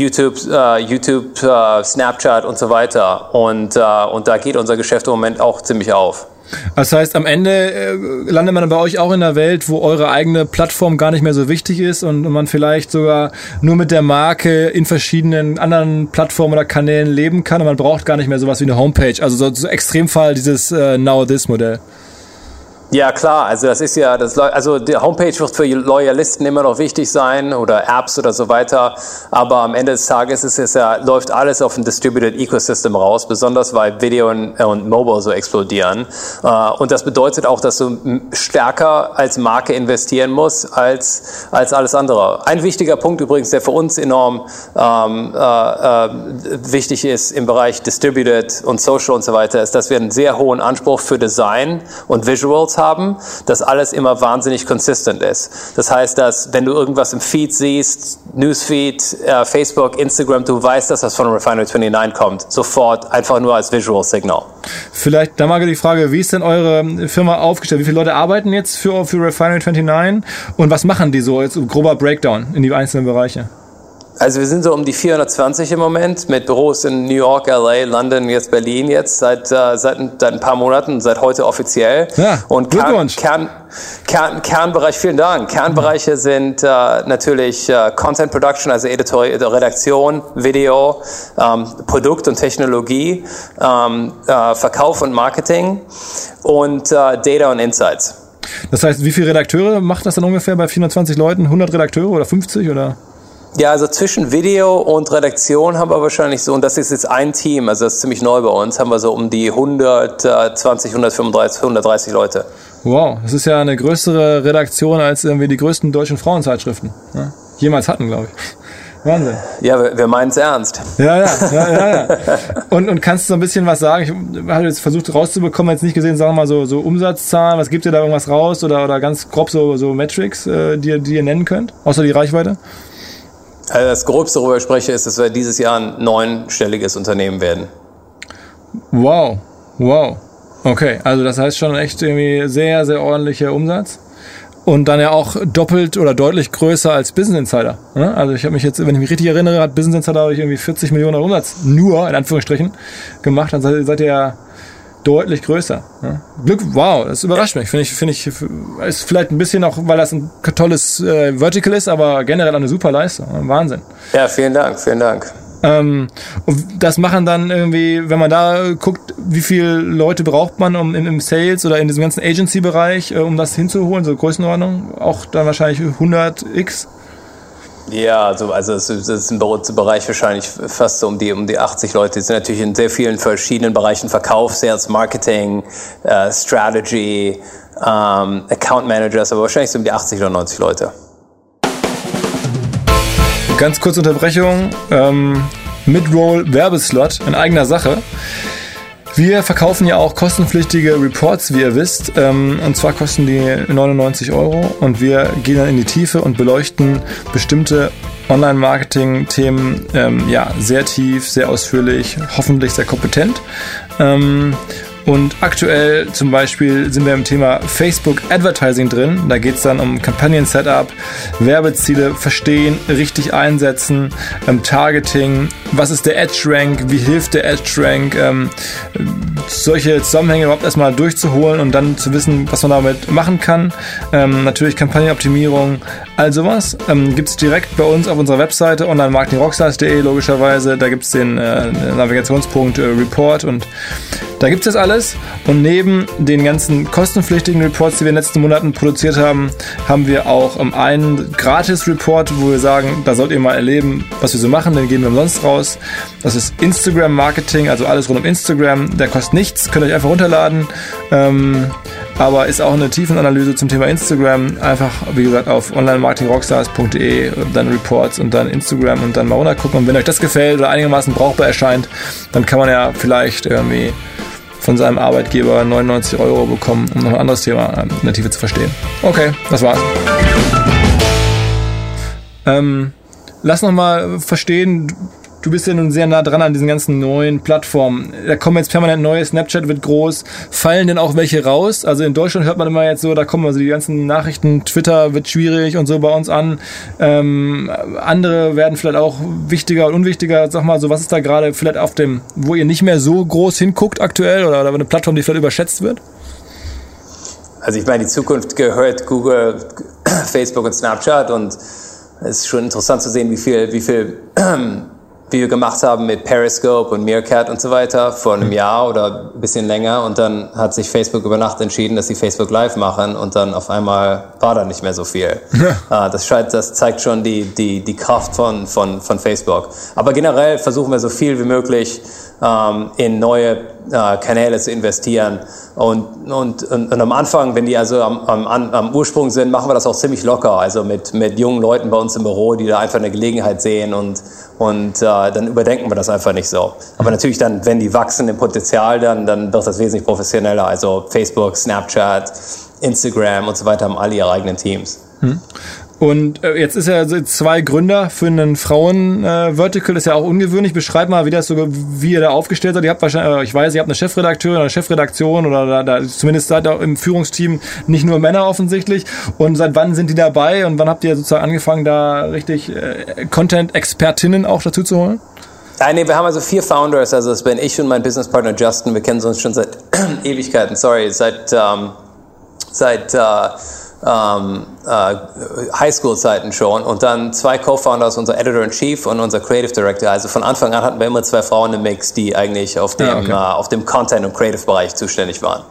ähm, also YouTube, YouTube Snapchat und so weiter. Und, und da geht unser Geschäft im Moment auch ziemlich auf. Das heißt, am Ende äh, landet man bei euch auch in einer Welt, wo eure eigene Plattform gar nicht mehr so wichtig ist und man vielleicht sogar nur mit der Marke in verschiedenen anderen Plattformen oder Kanälen leben kann und man braucht gar nicht mehr sowas wie eine Homepage. Also so, so Extremfall dieses äh, Now This Modell. Ja, klar. Also das ist ja, das, also die Homepage wird für Loyalisten immer noch wichtig sein oder Apps oder so weiter. Aber am Ende des Tages ist es ja, läuft alles auf ein Distributed Ecosystem raus, besonders weil Video und, und Mobile so explodieren. Uh, und das bedeutet auch, dass du stärker als Marke investieren musst als, als alles andere. Ein wichtiger Punkt übrigens, der für uns enorm ähm, äh, äh, wichtig ist im Bereich Distributed und Social und so weiter, ist, dass wir einen sehr hohen Anspruch für Design und Visuals haben, dass alles immer wahnsinnig consistent ist. Das heißt, dass wenn du irgendwas im Feed siehst, Newsfeed, äh, Facebook, Instagram, du weißt, dass das von Refinery 29 kommt. Sofort, einfach nur als Visual Signal. Vielleicht da mal die Frage, wie ist denn eure Firma aufgestellt? Wie viele Leute arbeiten jetzt für, für Refinery 29 und was machen die so? Jetzt grober Breakdown in die einzelnen Bereiche. Also wir sind so um die 420 im Moment mit Büros in New York, LA, London, jetzt Berlin jetzt seit, äh, seit, seit ein paar Monaten, seit heute offiziell. Ja, und Glückwunsch. Kern, Kern, Kernbereich, vielen Dank. Kernbereiche sind äh, natürlich äh, Content Production, also Editor Redaktion, Video, ähm, Produkt und Technologie, ähm, äh, Verkauf und Marketing und äh, Data und Insights. Das heißt, wie viele Redakteure macht das dann ungefähr bei 420 Leuten? 100 Redakteure oder 50 oder? Ja, also zwischen Video und Redaktion haben wir wahrscheinlich so, und das ist jetzt ein Team, also das ist ziemlich neu bei uns, haben wir so um die 120, 135, 130 Leute. Wow, das ist ja eine größere Redaktion als irgendwie die größten deutschen Frauenzeitschriften ne? jemals hatten, glaube ich. Wahnsinn. Ja, wir, wir meinen es ernst. Ja, ja, ja, ja, ja. Und, und kannst du so ein bisschen was sagen? Ich habe jetzt versucht rauszubekommen, jetzt nicht gesehen, sagen wir mal so, so Umsatzzahlen, was gibt ihr da irgendwas raus oder, oder ganz grob so, so Metrics, äh, die, die ihr nennen könnt, außer die Reichweite? Also das Gröbste, worüber ich spreche, ist, dass wir dieses Jahr ein neunstelliges Unternehmen werden. Wow, wow. Okay, also das heißt schon echt irgendwie sehr, sehr ordentlicher Umsatz. Und dann ja auch doppelt oder deutlich größer als Business Insider. Ne? Also ich habe mich jetzt, wenn ich mich richtig erinnere, hat Business Insider ich irgendwie 40 Millionen Umsatz nur, in Anführungsstrichen, gemacht. Dann seid ihr ja deutlich größer. Ja. Glück, wow, das überrascht mich. Finde ich, finde ich, ist vielleicht ein bisschen auch, weil das ein tolles äh, Vertical ist, aber generell eine super Leistung. Wahnsinn. Ja, vielen Dank, vielen Dank. Ähm, und das machen dann irgendwie, wenn man da guckt, wie viele Leute braucht man um im, Sales oder in diesem ganzen Agency-Bereich, äh, um das hinzuholen, so Größenordnung, auch dann wahrscheinlich 100 x ja, also, also es ist ein Bereich wahrscheinlich fast so um die, um die 80 Leute. Die sind natürlich in sehr vielen verschiedenen Bereichen Verkauf, Sales, Marketing, äh, Strategy, ähm, Account Managers, aber wahrscheinlich so um die 80 oder 90 Leute. Ganz kurze Unterbrechung. Ähm, Midroll Werbeslot in eigener Sache. Wir verkaufen ja auch kostenpflichtige Reports, wie ihr wisst. Ähm, und zwar kosten die 99 Euro. Und wir gehen dann in die Tiefe und beleuchten bestimmte Online-Marketing-Themen ähm, ja, sehr tief, sehr ausführlich, hoffentlich sehr kompetent. Ähm, und aktuell zum Beispiel sind wir im Thema Facebook Advertising drin. Da geht es dann um Kampagnen-Setup, Werbeziele verstehen, richtig einsetzen, Targeting, was ist der Edge-Rank, wie hilft der Edge-Rank, ähm, solche Zusammenhänge überhaupt erstmal durchzuholen und dann zu wissen, was man damit machen kann. Ähm, natürlich Kampagnenoptimierung, all sowas. Ähm, gibt es direkt bei uns auf unserer Webseite onlinemarketingrockstars.de logischerweise. Da gibt es den äh, Navigationspunkt äh, Report und da gibt es das alles und neben den ganzen kostenpflichtigen Reports, die wir in den letzten Monaten produziert haben, haben wir auch um, einen Gratis-Report, wo wir sagen, da sollt ihr mal erleben, was wir so machen, den geben wir umsonst raus. Das ist Instagram-Marketing, also alles rund um Instagram. Der kostet nichts, könnt ihr euch einfach runterladen. Ähm, aber ist auch eine Tiefenanalyse zum Thema Instagram. Einfach, wie gesagt, auf onlinemarketingrockstars.de, dann Reports und dann Instagram und dann mal runtergucken. Und wenn euch das gefällt oder einigermaßen brauchbar erscheint, dann kann man ja vielleicht irgendwie von seinem Arbeitgeber 99 Euro bekommen, um noch ein anderes Thema ähm, in der Tiefe zu verstehen. Okay, das war's. Ähm, lass noch mal verstehen, du bist ja nun sehr nah dran an diesen ganzen neuen Plattformen. Da kommen jetzt permanent neue, Snapchat wird groß. Fallen denn auch welche raus? Also in Deutschland hört man immer jetzt so, da kommen also die ganzen Nachrichten, Twitter wird schwierig und so bei uns an. Ähm, andere werden vielleicht auch wichtiger und unwichtiger. Sag mal so, was ist da gerade vielleicht auf dem, wo ihr nicht mehr so groß hinguckt aktuell oder, oder eine Plattform, die vielleicht überschätzt wird? Also ich meine, die Zukunft gehört Google, Facebook und Snapchat und es ist schon interessant zu sehen, wie viel, wie viel wie wir gemacht haben mit Periscope und Meerkat und so weiter vor einem Jahr oder ein bisschen länger und dann hat sich Facebook über Nacht entschieden, dass sie Facebook Live machen und dann auf einmal war da nicht mehr so viel. Ja. Das, scheint, das zeigt schon die, die, die Kraft von, von, von Facebook. Aber generell versuchen wir so viel wie möglich ähm, in neue Kanäle zu investieren. Und, und, und, und, am Anfang, wenn die also am, am, am Ursprung sind, machen wir das auch ziemlich locker. Also mit, mit jungen Leuten bei uns im Büro, die da einfach eine Gelegenheit sehen und, und äh, dann überdenken wir das einfach nicht so. Aber natürlich dann, wenn die wachsen im Potenzial, dann, dann wird das wesentlich professioneller. Also Facebook, Snapchat, Instagram und so weiter haben alle ihre eigenen Teams. Hm. Und äh, jetzt ist ja zwei Gründer für einen Frauen-Vertical, äh, ist ja auch ungewöhnlich. Beschreib mal, wie das so, wie ihr da aufgestellt seid. Ihr habt wahrscheinlich, äh, ich weiß, ihr habt eine Chefredakteurin oder eine Chefredaktion oder da, da, zumindest seid ihr im Führungsteam nicht nur Männer offensichtlich. Und seit wann sind die dabei und wann habt ihr sozusagen angefangen, da richtig äh, Content-Expertinnen auch dazu zu holen? Nein, nee, wir haben also vier Founders, also das bin ich und mein Businesspartner Justin. Wir kennen uns schon seit Ewigkeiten, sorry, seit, ähm, seit äh, ähm, äh, Highschool-Zeiten schon und dann zwei Co-Founders, unser Editor-in-Chief und unser Creative Director. Also von Anfang an hatten wir immer zwei Frauen im Mix, die eigentlich auf dem, ja, okay. äh, auf dem Content- und Creative-Bereich zuständig waren.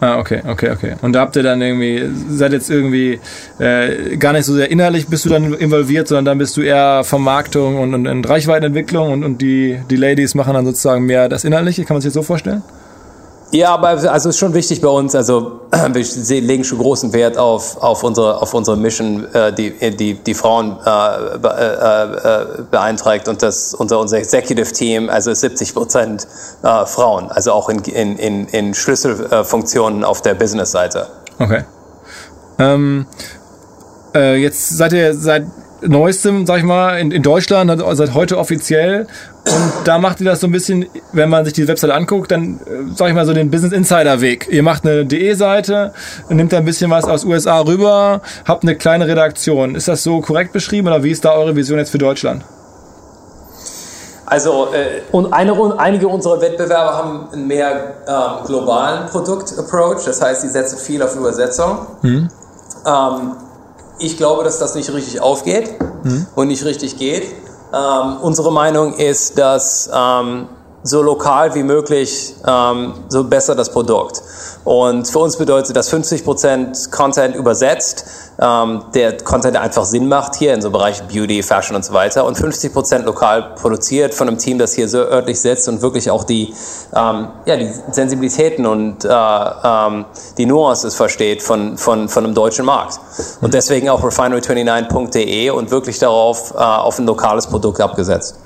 Ah, okay, okay, okay. Und da habt ihr dann irgendwie, seid jetzt irgendwie äh, gar nicht so sehr innerlich bist du dann involviert, sondern dann bist du eher Vermarktung und, und, und Reichweitenentwicklung und, und die, die Ladies machen dann sozusagen mehr das Innerliche. Kann man sich das so vorstellen? Ja, aber also ist schon wichtig bei uns. Also wir legen schon großen Wert auf, auf unsere auf unsere Mission, äh, die die die Frauen äh, äh, äh, beeinträgt und das unser unser Executive Team also 70 Prozent äh, Frauen, also auch in in in, in Schlüsselfunktionen auf der Business-Seite. Okay. Ähm, äh, jetzt seid ihr seit neuestem, sag ich mal, in, in Deutschland, also seit heute offiziell. Und da macht ihr das so ein bisschen, wenn man sich die Webseite anguckt, dann, äh, sag ich mal, so den Business Insider Weg. Ihr macht eine DE-Seite, nimmt da ein bisschen was aus USA rüber, habt eine kleine Redaktion. Ist das so korrekt beschrieben oder wie ist da eure Vision jetzt für Deutschland? Also äh, und eine, einige unserer Wettbewerber haben einen mehr ähm, globalen Produkt-Approach, das heißt, sie setzen viel auf Übersetzung. Mhm. Ähm, ich glaube, dass das nicht richtig aufgeht mhm. und nicht richtig geht. Ähm, unsere Meinung ist, dass ähm, so lokal wie möglich, ähm, so besser das Produkt. Und für uns bedeutet das 50% Content übersetzt, ähm, der Content einfach Sinn macht hier in so Bereich Beauty, Fashion und so weiter und 50% lokal produziert von einem Team, das hier so örtlich sitzt und wirklich auch die, ähm, ja, die Sensibilitäten und äh, ähm, die Nuances versteht von, von, von einem deutschen Markt. Und deswegen auch refinery29.de und wirklich darauf äh, auf ein lokales Produkt abgesetzt.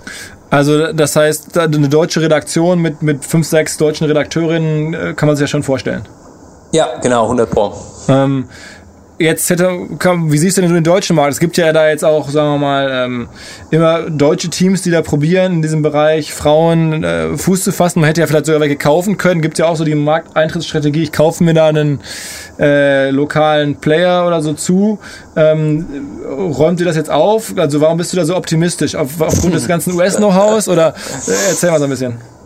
Also das heißt, eine deutsche Redaktion mit, mit fünf, sechs deutschen Redakteurinnen äh, kann man sich ja schon vorstellen. Ja, genau, 100 Pro. Ähm, jetzt hätte, wie siehst du denn den deutschen Markt? Es gibt ja da jetzt auch, sagen wir mal, ähm, immer deutsche Teams, die da probieren, in diesem Bereich Frauen äh, Fuß zu fassen. Man hätte ja vielleicht sogar welche kaufen können. Gibt ja auch so die Markteintrittsstrategie, ich kaufe mir da einen äh, lokalen Player oder so zu. Ähm, räumt ihr das jetzt auf? Also warum bist du da so optimistisch? Auf, aufgrund des ganzen US-Know-hows? Oder äh, erzähl mal so ein bisschen.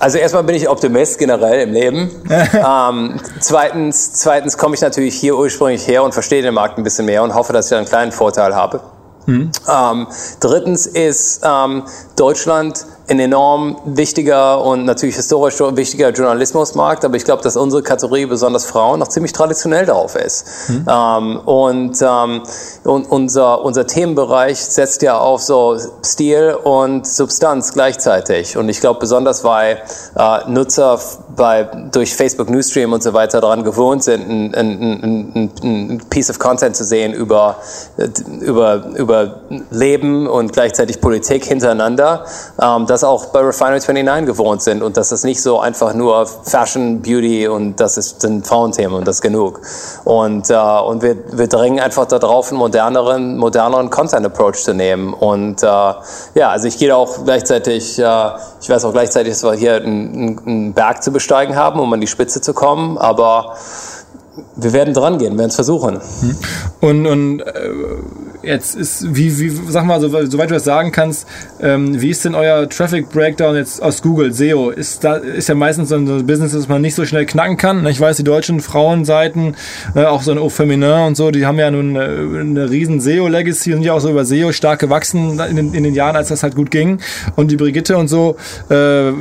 Also erstmal bin ich Optimist generell im Leben. ähm, zweitens, zweitens komme ich natürlich hier ursprünglich her und verstehe den Markt ein bisschen mehr und hoffe, dass ich einen kleinen Vorteil habe. Mhm. Ähm, drittens ist ähm, Deutschland ein enorm wichtiger und natürlich historisch wichtiger Journalismusmarkt, aber ich glaube, dass unsere Kategorie, besonders Frauen, noch ziemlich traditionell darauf ist. Mhm. Ähm, und, ähm, und unser, unser Themenbereich setzt ja auf so Stil und Substanz gleichzeitig. Und ich glaube, besonders weil äh, Nutzer bei, durch Facebook Newsstream und so weiter daran gewohnt sind, ein, ein, ein, ein Piece of Content zu sehen über, über, über Leben und gleichzeitig Politik hintereinander, ähm, das auch bei Refinery 29 gewohnt sind und dass es nicht so einfach nur Fashion, Beauty und das ist ein Frauenthema und das genug. Und, äh, und wir, wir drängen einfach darauf, einen moderneren, moderneren Content-Approach zu nehmen. Und äh, ja, also ich gehe auch gleichzeitig, äh, ich weiß auch gleichzeitig, dass wir hier einen, einen Berg zu besteigen haben, um an die Spitze zu kommen, aber wir werden dran gehen, werden es versuchen. Hm. Und, und äh, jetzt ist, wie, wie, sag mal, soweit, du das sagen kannst, ähm, wie ist denn euer Traffic Breakdown jetzt aus Google, SEO? Ist da, ist ja meistens so ein Business, das man nicht so schnell knacken kann. Ich weiß, die deutschen Frauenseiten, äh, auch so ein Au Feminin und so, die haben ja nun eine, äh, eine riesen SEO-Legacy und sind ja auch so über SEO stark gewachsen in den, in den Jahren, als das halt gut ging. Und die Brigitte und so, äh,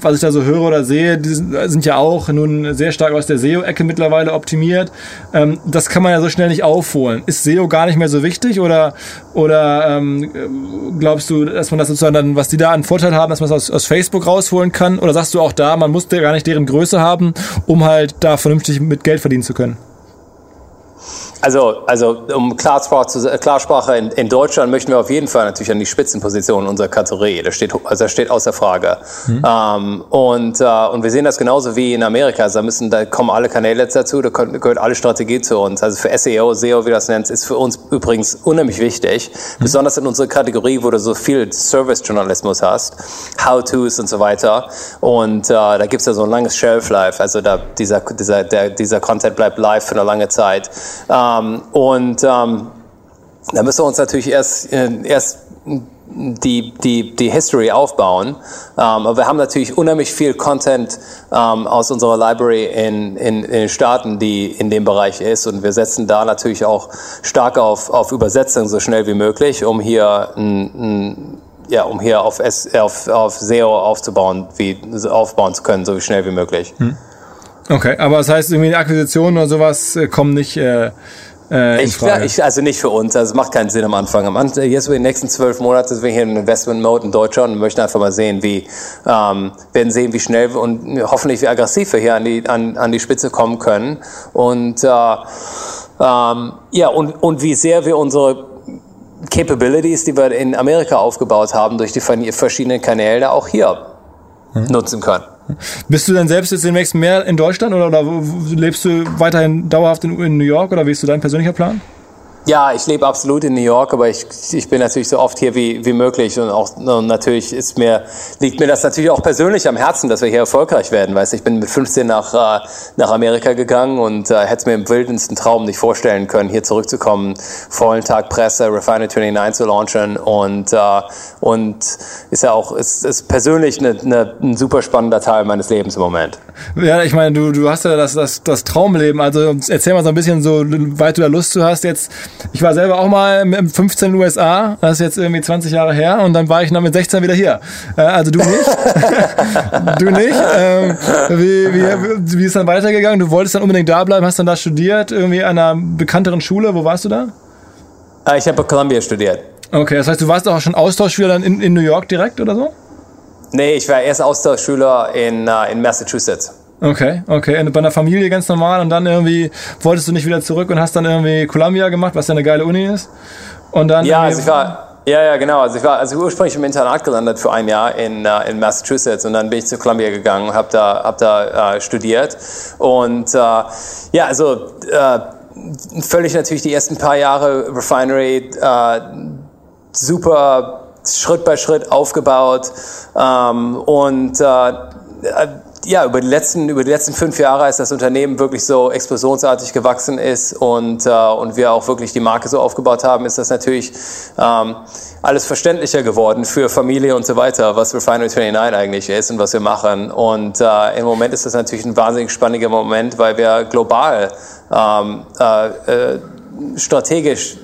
was ich da so höre oder sehe, die sind ja auch nun sehr stark aus der SEO-Ecke mittlerweile optimiert. Ähm, das kann man ja so schnell nicht aufholen. Ist SEO gar nicht mehr so wichtig? Richtig oder, oder ähm, glaubst du, dass man das sozusagen dann, was die da an Vorteil haben, dass man es aus, aus Facebook rausholen kann? Oder sagst du auch da, man muss gar nicht deren Größe haben, um halt da vernünftig mit Geld verdienen zu können? Also, also um Klarsprache, zu, Klarsprache in, in, Deutschland möchten wir auf jeden Fall natürlich an die Spitzenposition unserer Kategorie. Das steht, also das steht außer Frage. Mhm. Ähm, und, äh, und wir sehen das genauso wie in Amerika. Also da, müssen, da kommen alle Kanäle dazu, da gehört alle Strategie zu uns. Also für SEO, SEO, wie das nennt, ist für uns übrigens unheimlich wichtig. Mhm. Besonders in unserer Kategorie, wo du so viel Service-Journalismus hast, How-Tos und so weiter. Und äh, da gibt's ja so ein langes Shelf-Life. Also da, dieser, dieser, der, dieser Content bleibt live für eine lange Zeit. Ähm, ähm, und ähm, da müssen wir uns natürlich erst, äh, erst die, die, die History aufbauen. Ähm, aber wir haben natürlich unheimlich viel Content ähm, aus unserer Library in, in, in den Staaten, die in dem Bereich ist. Und wir setzen da natürlich auch stark auf, auf Übersetzung so schnell wie möglich, um hier ein, ein ja, um hier auf, S, auf, auf SEO aufzubauen, wie, aufbauen zu können, so schnell wie möglich. Hm. Okay, aber das heißt, irgendwie Akquisitionen oder sowas äh, kommen nicht äh, äh, ich, ich, also nicht für uns, also es macht keinen Sinn am Anfang. Am Anfang jetzt über die nächsten zwölf Monate sind wir hier in Investment Mode in Deutschland und möchten einfach mal sehen, wie ähm, werden sehen, wie schnell und hoffentlich wie aggressiv wir hier an die an, an die Spitze kommen können und äh, ähm, ja und und wie sehr wir unsere Capabilities, die wir in Amerika aufgebaut haben, durch die verschiedenen Kanäle auch hier hm. nutzen können. Bist du denn selbst jetzt demnächst mehr in Deutschland oder, oder lebst du weiterhin dauerhaft in, in New York oder wie ist so dein persönlicher Plan? Ja, ich lebe absolut in New York, aber ich, ich bin natürlich so oft hier wie, wie möglich und auch und natürlich ist mir, liegt mir das natürlich auch persönlich am Herzen, dass wir hier erfolgreich werden. Weißt, ich bin mit 15 nach, äh, nach Amerika gegangen und äh, hätte es mir im wildesten Traum nicht vorstellen können, hier zurückzukommen, vollen Tag Presse, Refinery 29 zu launchen und, äh, und ist ja auch, ist, ist persönlich eine, eine, ein super spannender Teil meines Lebens im Moment. Ja, ich meine, du, du hast ja das, das, das Traumleben. Also erzähl mal so ein bisschen so, weit du da Lust zu hast. Jetzt, ich war selber auch mal im 15 in den USA, das ist jetzt irgendwie 20 Jahre her, und dann war ich noch mit 16 wieder hier. Äh, also du nicht. du nicht. Ähm, wie, wie, wie ist dann weitergegangen? Du wolltest dann unbedingt da bleiben, hast dann da studiert, irgendwie an einer bekannteren Schule. Wo warst du da? Äh, ich habe bei Columbia studiert. Okay, das heißt, du warst auch schon Austauschschüler dann in, in New York direkt oder so? Nee, ich war erst Austauschschüler in, uh, in Massachusetts. Okay, okay. Und bei einer Familie ganz normal und dann irgendwie wolltest du nicht wieder zurück und hast dann irgendwie Columbia gemacht, was ja eine geile Uni ist. Und dann. Ja, also ich war. Ja, ja, genau. Also ich war also ursprünglich im Internat gelandet für ein Jahr in, uh, in Massachusetts und dann bin ich zu Columbia gegangen und habe da, hab da uh, studiert. Und uh, ja, also völlig natürlich die ersten paar Jahre Refinery super Schritt bei Schritt aufgebaut ähm, und ja, über die, letzten, über die letzten fünf Jahre, als das Unternehmen wirklich so explosionsartig gewachsen ist und, äh, und wir auch wirklich die Marke so aufgebaut haben, ist das natürlich ähm, alles verständlicher geworden für Familie und so weiter, was Refinery 29 eigentlich ist und was wir machen. Und äh, im Moment ist das natürlich ein wahnsinnig spannender Moment, weil wir global ähm, äh, äh strategisch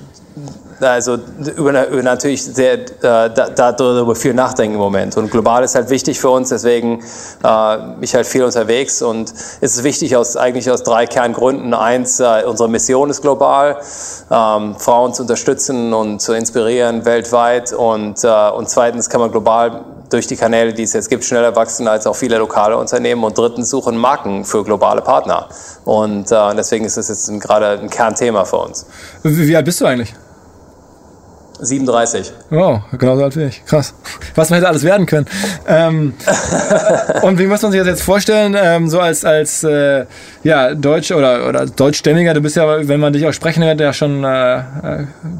also über, natürlich sehr, äh, da, darüber viel nachdenken im Moment. Und global ist halt wichtig für uns, deswegen äh, ich halt viel unterwegs und es ist wichtig aus eigentlich aus drei Kerngründen. Eins, äh, unsere Mission ist global, ähm, Frauen zu unterstützen und zu inspirieren weltweit und, äh, und zweitens kann man global durch die Kanäle, die es jetzt gibt, schneller wachsen als auch viele lokale Unternehmen und drittens suchen Marken für globale Partner. Und äh, deswegen ist das jetzt gerade ein Kernthema für uns. Wie alt bist du eigentlich? 37. Wow, genauso alt wie ich. Krass. Was man hätte alles werden können. Ähm, und wie muss man sich das jetzt vorstellen, ähm, so als, als äh, ja, Deutsch oder, oder Deutschstämmiger, du bist ja, wenn man dich auch sprechen hört, ja schon äh, äh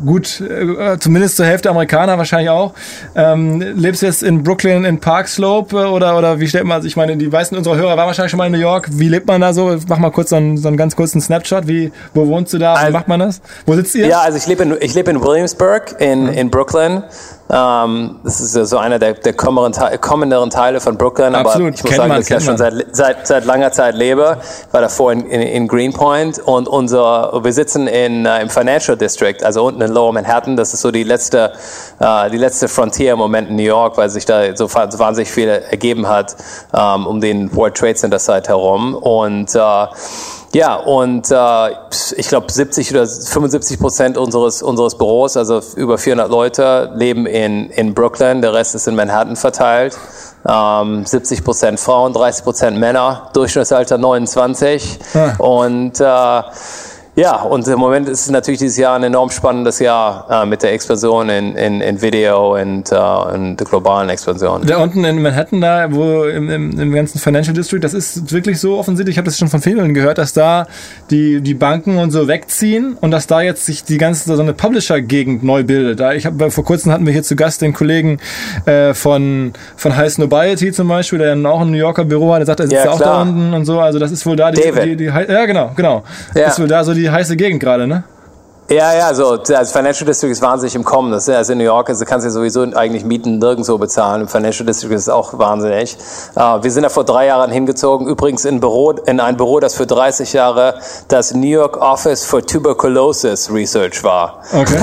gut, äh, zumindest zur Hälfte Amerikaner wahrscheinlich auch. Ähm, lebst du jetzt in Brooklyn in Park Slope äh, oder, oder wie stellt man, also ich meine, die meisten unserer Hörer waren wahrscheinlich schon mal in New York. Wie lebt man da so? Mach mal kurz so einen, so einen ganz kurzen Snapshot. Wie, wo wohnst du da? Also, wie macht man das? Wo sitzt ihr? Ja, also ich lebe in, ich lebe in Williamsburg in, in Brooklyn. Ähm, das ist so einer der, der kommenderen Teile von Brooklyn, aber Absolut. ich muss sagen, dass ich ja schon seit, seit, seit langer Zeit lebe. Ich war davor in, in, in Greenpoint und unser, wir sitzen in, uh, im Financial District, also unten in Lower Manhattan. Das ist so die letzte, uh, die letzte Frontier im Moment in New York, weil sich da so, wahnsinnig viel ergeben hat um, um den World Trade Center Site herum. Und uh, ja, und äh, ich glaube 70 oder 75 Prozent unseres, unseres Büros, also über 400 Leute, leben in, in Brooklyn, der Rest ist in Manhattan verteilt. Ähm, 70 Prozent Frauen, 30 Prozent Männer, Durchschnittsalter 29. Ah. Und äh, ja, und im Moment ist es natürlich dieses Jahr ein enorm spannendes Jahr äh, mit der Expansion in, in, in Video und, äh, und der globalen Expansion. Da unten in Manhattan, da, wo im, im, im ganzen Financial District, das ist wirklich so offensichtlich, ich habe das schon von vielen gehört, dass da die, die Banken und so wegziehen und dass da jetzt sich die ganze so eine Publisher-Gegend neu bildet. Da, ich hab, vor kurzem hatten wir hier zu Gast den Kollegen äh, von, von High Snobiety zum Beispiel, der auch ein New Yorker Büro hat, der sagt, er sitzt ja, auch da unten und so. Also das ist wohl da die, die, die, die ja genau, genau. Ja. Das ist wohl da so die die heiße Gegend gerade, ne? Ja, ja, so, also Financial District ist wahnsinnig im Kommen. Das also in New York, also kannst du ja sowieso eigentlich Mieten nirgendwo bezahlen. Im Financial District ist es auch wahnsinnig. Uh, wir sind da vor drei Jahren hingezogen, übrigens in, Büro, in ein Büro, das für 30 Jahre das New York Office for Tuberculosis Research war. Okay.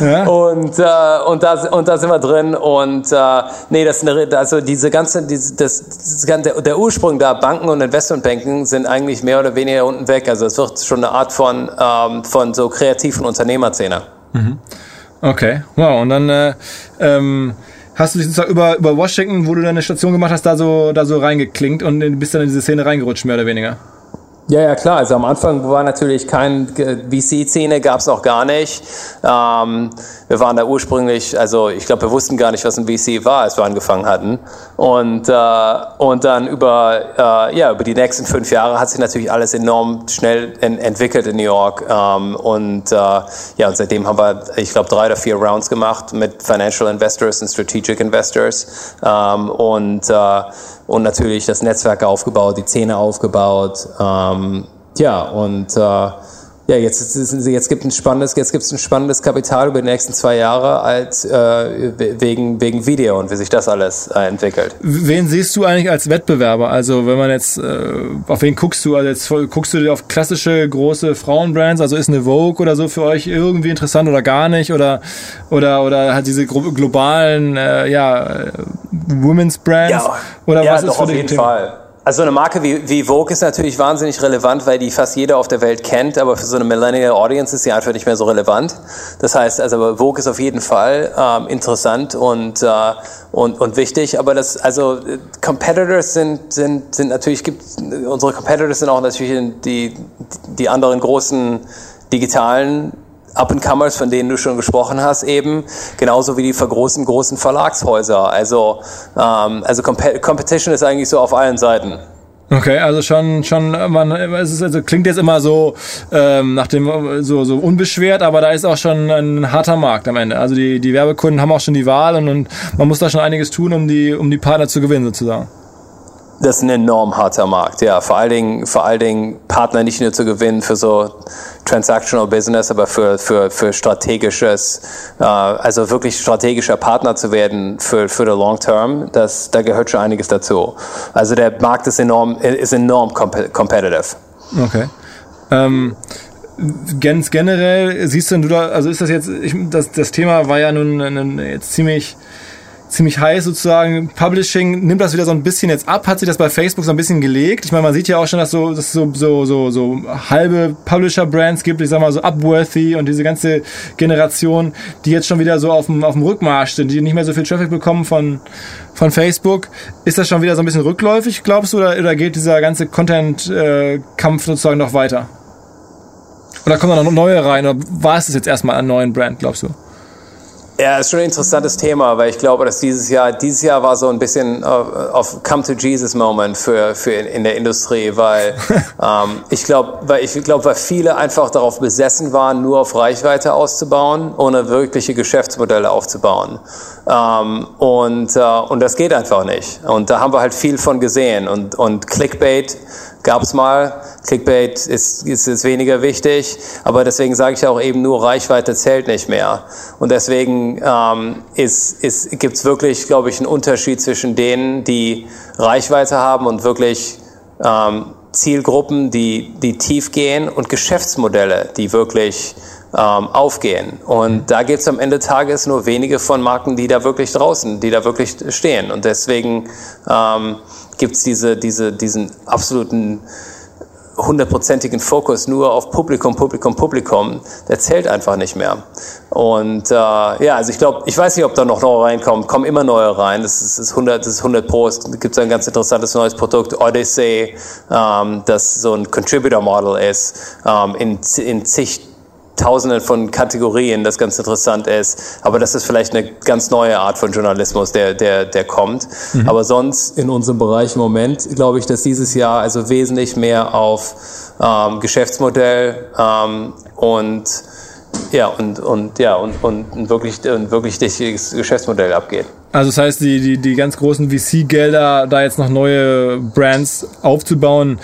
ja. Und, uh, und, da, und da sind wir drin und uh, nee, das ist eine, also diese ganze, diese, das, das, der, der Ursprung da, Banken und Investmentbanken sind eigentlich mehr oder weniger unten weg. Also es wird schon eine Art von uh, ähm, von so kreativen Unternehmerszene. Mhm. Okay, wow. Und dann äh, ähm, hast du dich sozusagen über, über Washington, wo du deine Station gemacht hast, da so, da so reingeklingt und bist dann in diese Szene reingerutscht, mehr oder weniger? Ja, ja, klar. Also am Anfang war natürlich kein VC-Szene, gab es auch gar nicht. Ähm, wir waren da ursprünglich, also ich glaube, wir wussten gar nicht, was ein VC war, als wir angefangen hatten. Und, äh, und dann über, äh, ja, über die nächsten fünf Jahre hat sich natürlich alles enorm schnell en entwickelt in New York. Ähm, und äh, ja, und seitdem haben wir, ich glaube, drei oder vier Rounds gemacht mit Financial Investors und Strategic Investors. Ähm, und äh, und natürlich das Netzwerk aufgebaut, die Zähne aufgebaut. Ähm, ja, und, äh, ja, jetzt, jetzt gibt ein spannendes, jetzt gibt es ein spannendes Kapital über die nächsten zwei Jahre als äh, wegen wegen Video und wie sich das alles äh, entwickelt. Wen siehst du eigentlich als Wettbewerber? Also wenn man jetzt äh, auf wen guckst du? Also jetzt guckst du dir auf klassische große Frauenbrands? Also ist eine Vogue oder so für euch irgendwie interessant oder gar nicht? Oder oder oder hat diese globalen äh, ja Women's Brands? Ja, oder ja, was doch, ist für auf jeden Thema? Fall. Also eine Marke wie, wie Vogue ist natürlich wahnsinnig relevant, weil die fast jeder auf der Welt kennt, aber für so eine Millennial Audience ist sie einfach nicht mehr so relevant. Das heißt, also Vogue ist auf jeden Fall ähm, interessant und, äh, und, und wichtig, aber das, also Competitors sind, sind, sind natürlich, gibt, unsere Competitors sind auch natürlich die, die anderen großen digitalen Up-and-Comers, von denen du schon gesprochen hast, eben, genauso wie die großen, großen Verlagshäuser. Also, ähm, also Comp Competition ist eigentlich so auf allen Seiten. Okay, also schon, schon, man, es ist, also klingt jetzt immer so ähm, nach dem so so unbeschwert, aber da ist auch schon ein harter Markt am Ende. Also die die Werbekunden haben auch schon die Wahl und, und man muss da schon einiges tun, um die um die Partner zu gewinnen sozusagen. Das ist ein enorm harter Markt, ja. Vor allen Dingen, vor allen Dingen Partner nicht nur zu gewinnen für so transactional Business, aber für, für, für strategisches, äh, also wirklich strategischer Partner zu werden für, für the Long Term, das, da gehört schon einiges dazu. Also der Markt ist enorm, ist enorm competitive. Okay. Ähm, ganz generell siehst du da, also ist das jetzt, ich, das, das Thema war ja nun, nun jetzt ziemlich ziemlich heiß sozusagen. Publishing nimmt das wieder so ein bisschen jetzt ab, hat sich das bei Facebook so ein bisschen gelegt. Ich meine, man sieht ja auch schon, dass so, dass so, so, so, so halbe Publisher-Brands gibt, ich sag mal so Upworthy und diese ganze Generation, die jetzt schon wieder so auf dem, auf dem Rückmarsch sind, die nicht mehr so viel Traffic bekommen von, von Facebook. Ist das schon wieder so ein bisschen rückläufig, glaubst du, oder, oder geht dieser ganze Content-Kampf sozusagen noch weiter? Oder kommen da noch neue rein? Oder war es jetzt erstmal ein neuen Brand, glaubst du? Ja, ist schon ein interessantes Thema, weil ich glaube, dass dieses Jahr, dieses Jahr war so ein bisschen auf, auf Come to Jesus Moment für, für in, in der Industrie, weil ähm, ich glaube, weil ich glaube, weil viele einfach darauf besessen waren, nur auf Reichweite auszubauen, ohne wirkliche Geschäftsmodelle aufzubauen. Ähm, und, äh, und das geht einfach nicht. Und da haben wir halt viel von gesehen. Und, und Clickbait gab es mal. Clickbait ist, ist jetzt weniger wichtig, aber deswegen sage ich auch eben nur, Reichweite zählt nicht mehr. Und deswegen ähm, ist, ist, gibt es wirklich, glaube ich, einen Unterschied zwischen denen, die Reichweite haben und wirklich ähm, Zielgruppen, die, die tief gehen und Geschäftsmodelle, die wirklich ähm, aufgehen. Und da gibt es am Ende des Tages nur wenige von Marken, die da wirklich draußen, die da wirklich stehen. Und deswegen ähm, gibt es diese, diese, diesen absoluten hundertprozentigen Fokus nur auf Publikum, Publikum, Publikum, der zählt einfach nicht mehr. Und äh, ja, also ich glaube, ich weiß nicht, ob da noch neue reinkommen, kommen immer neue rein. Das ist, ist 100, das ist 100 Pro. Es gibt ein ganz interessantes neues Produkt, Odyssey, ähm, das so ein Contributor Model ist, ähm, in, in zig Tausenden von Kategorien, das ganz interessant ist. Aber das ist vielleicht eine ganz neue Art von Journalismus, der, der, der kommt. Mhm. Aber sonst in unserem Bereich im Moment glaube ich, dass dieses Jahr also wesentlich mehr auf ähm, Geschäftsmodell ähm, und ja, und, und, ja, und, und ein wirklich, ein wirklich wichtiges Geschäftsmodell abgeht. Also das heißt, die, die, die ganz großen VC-Gelder, da jetzt noch neue Brands aufzubauen,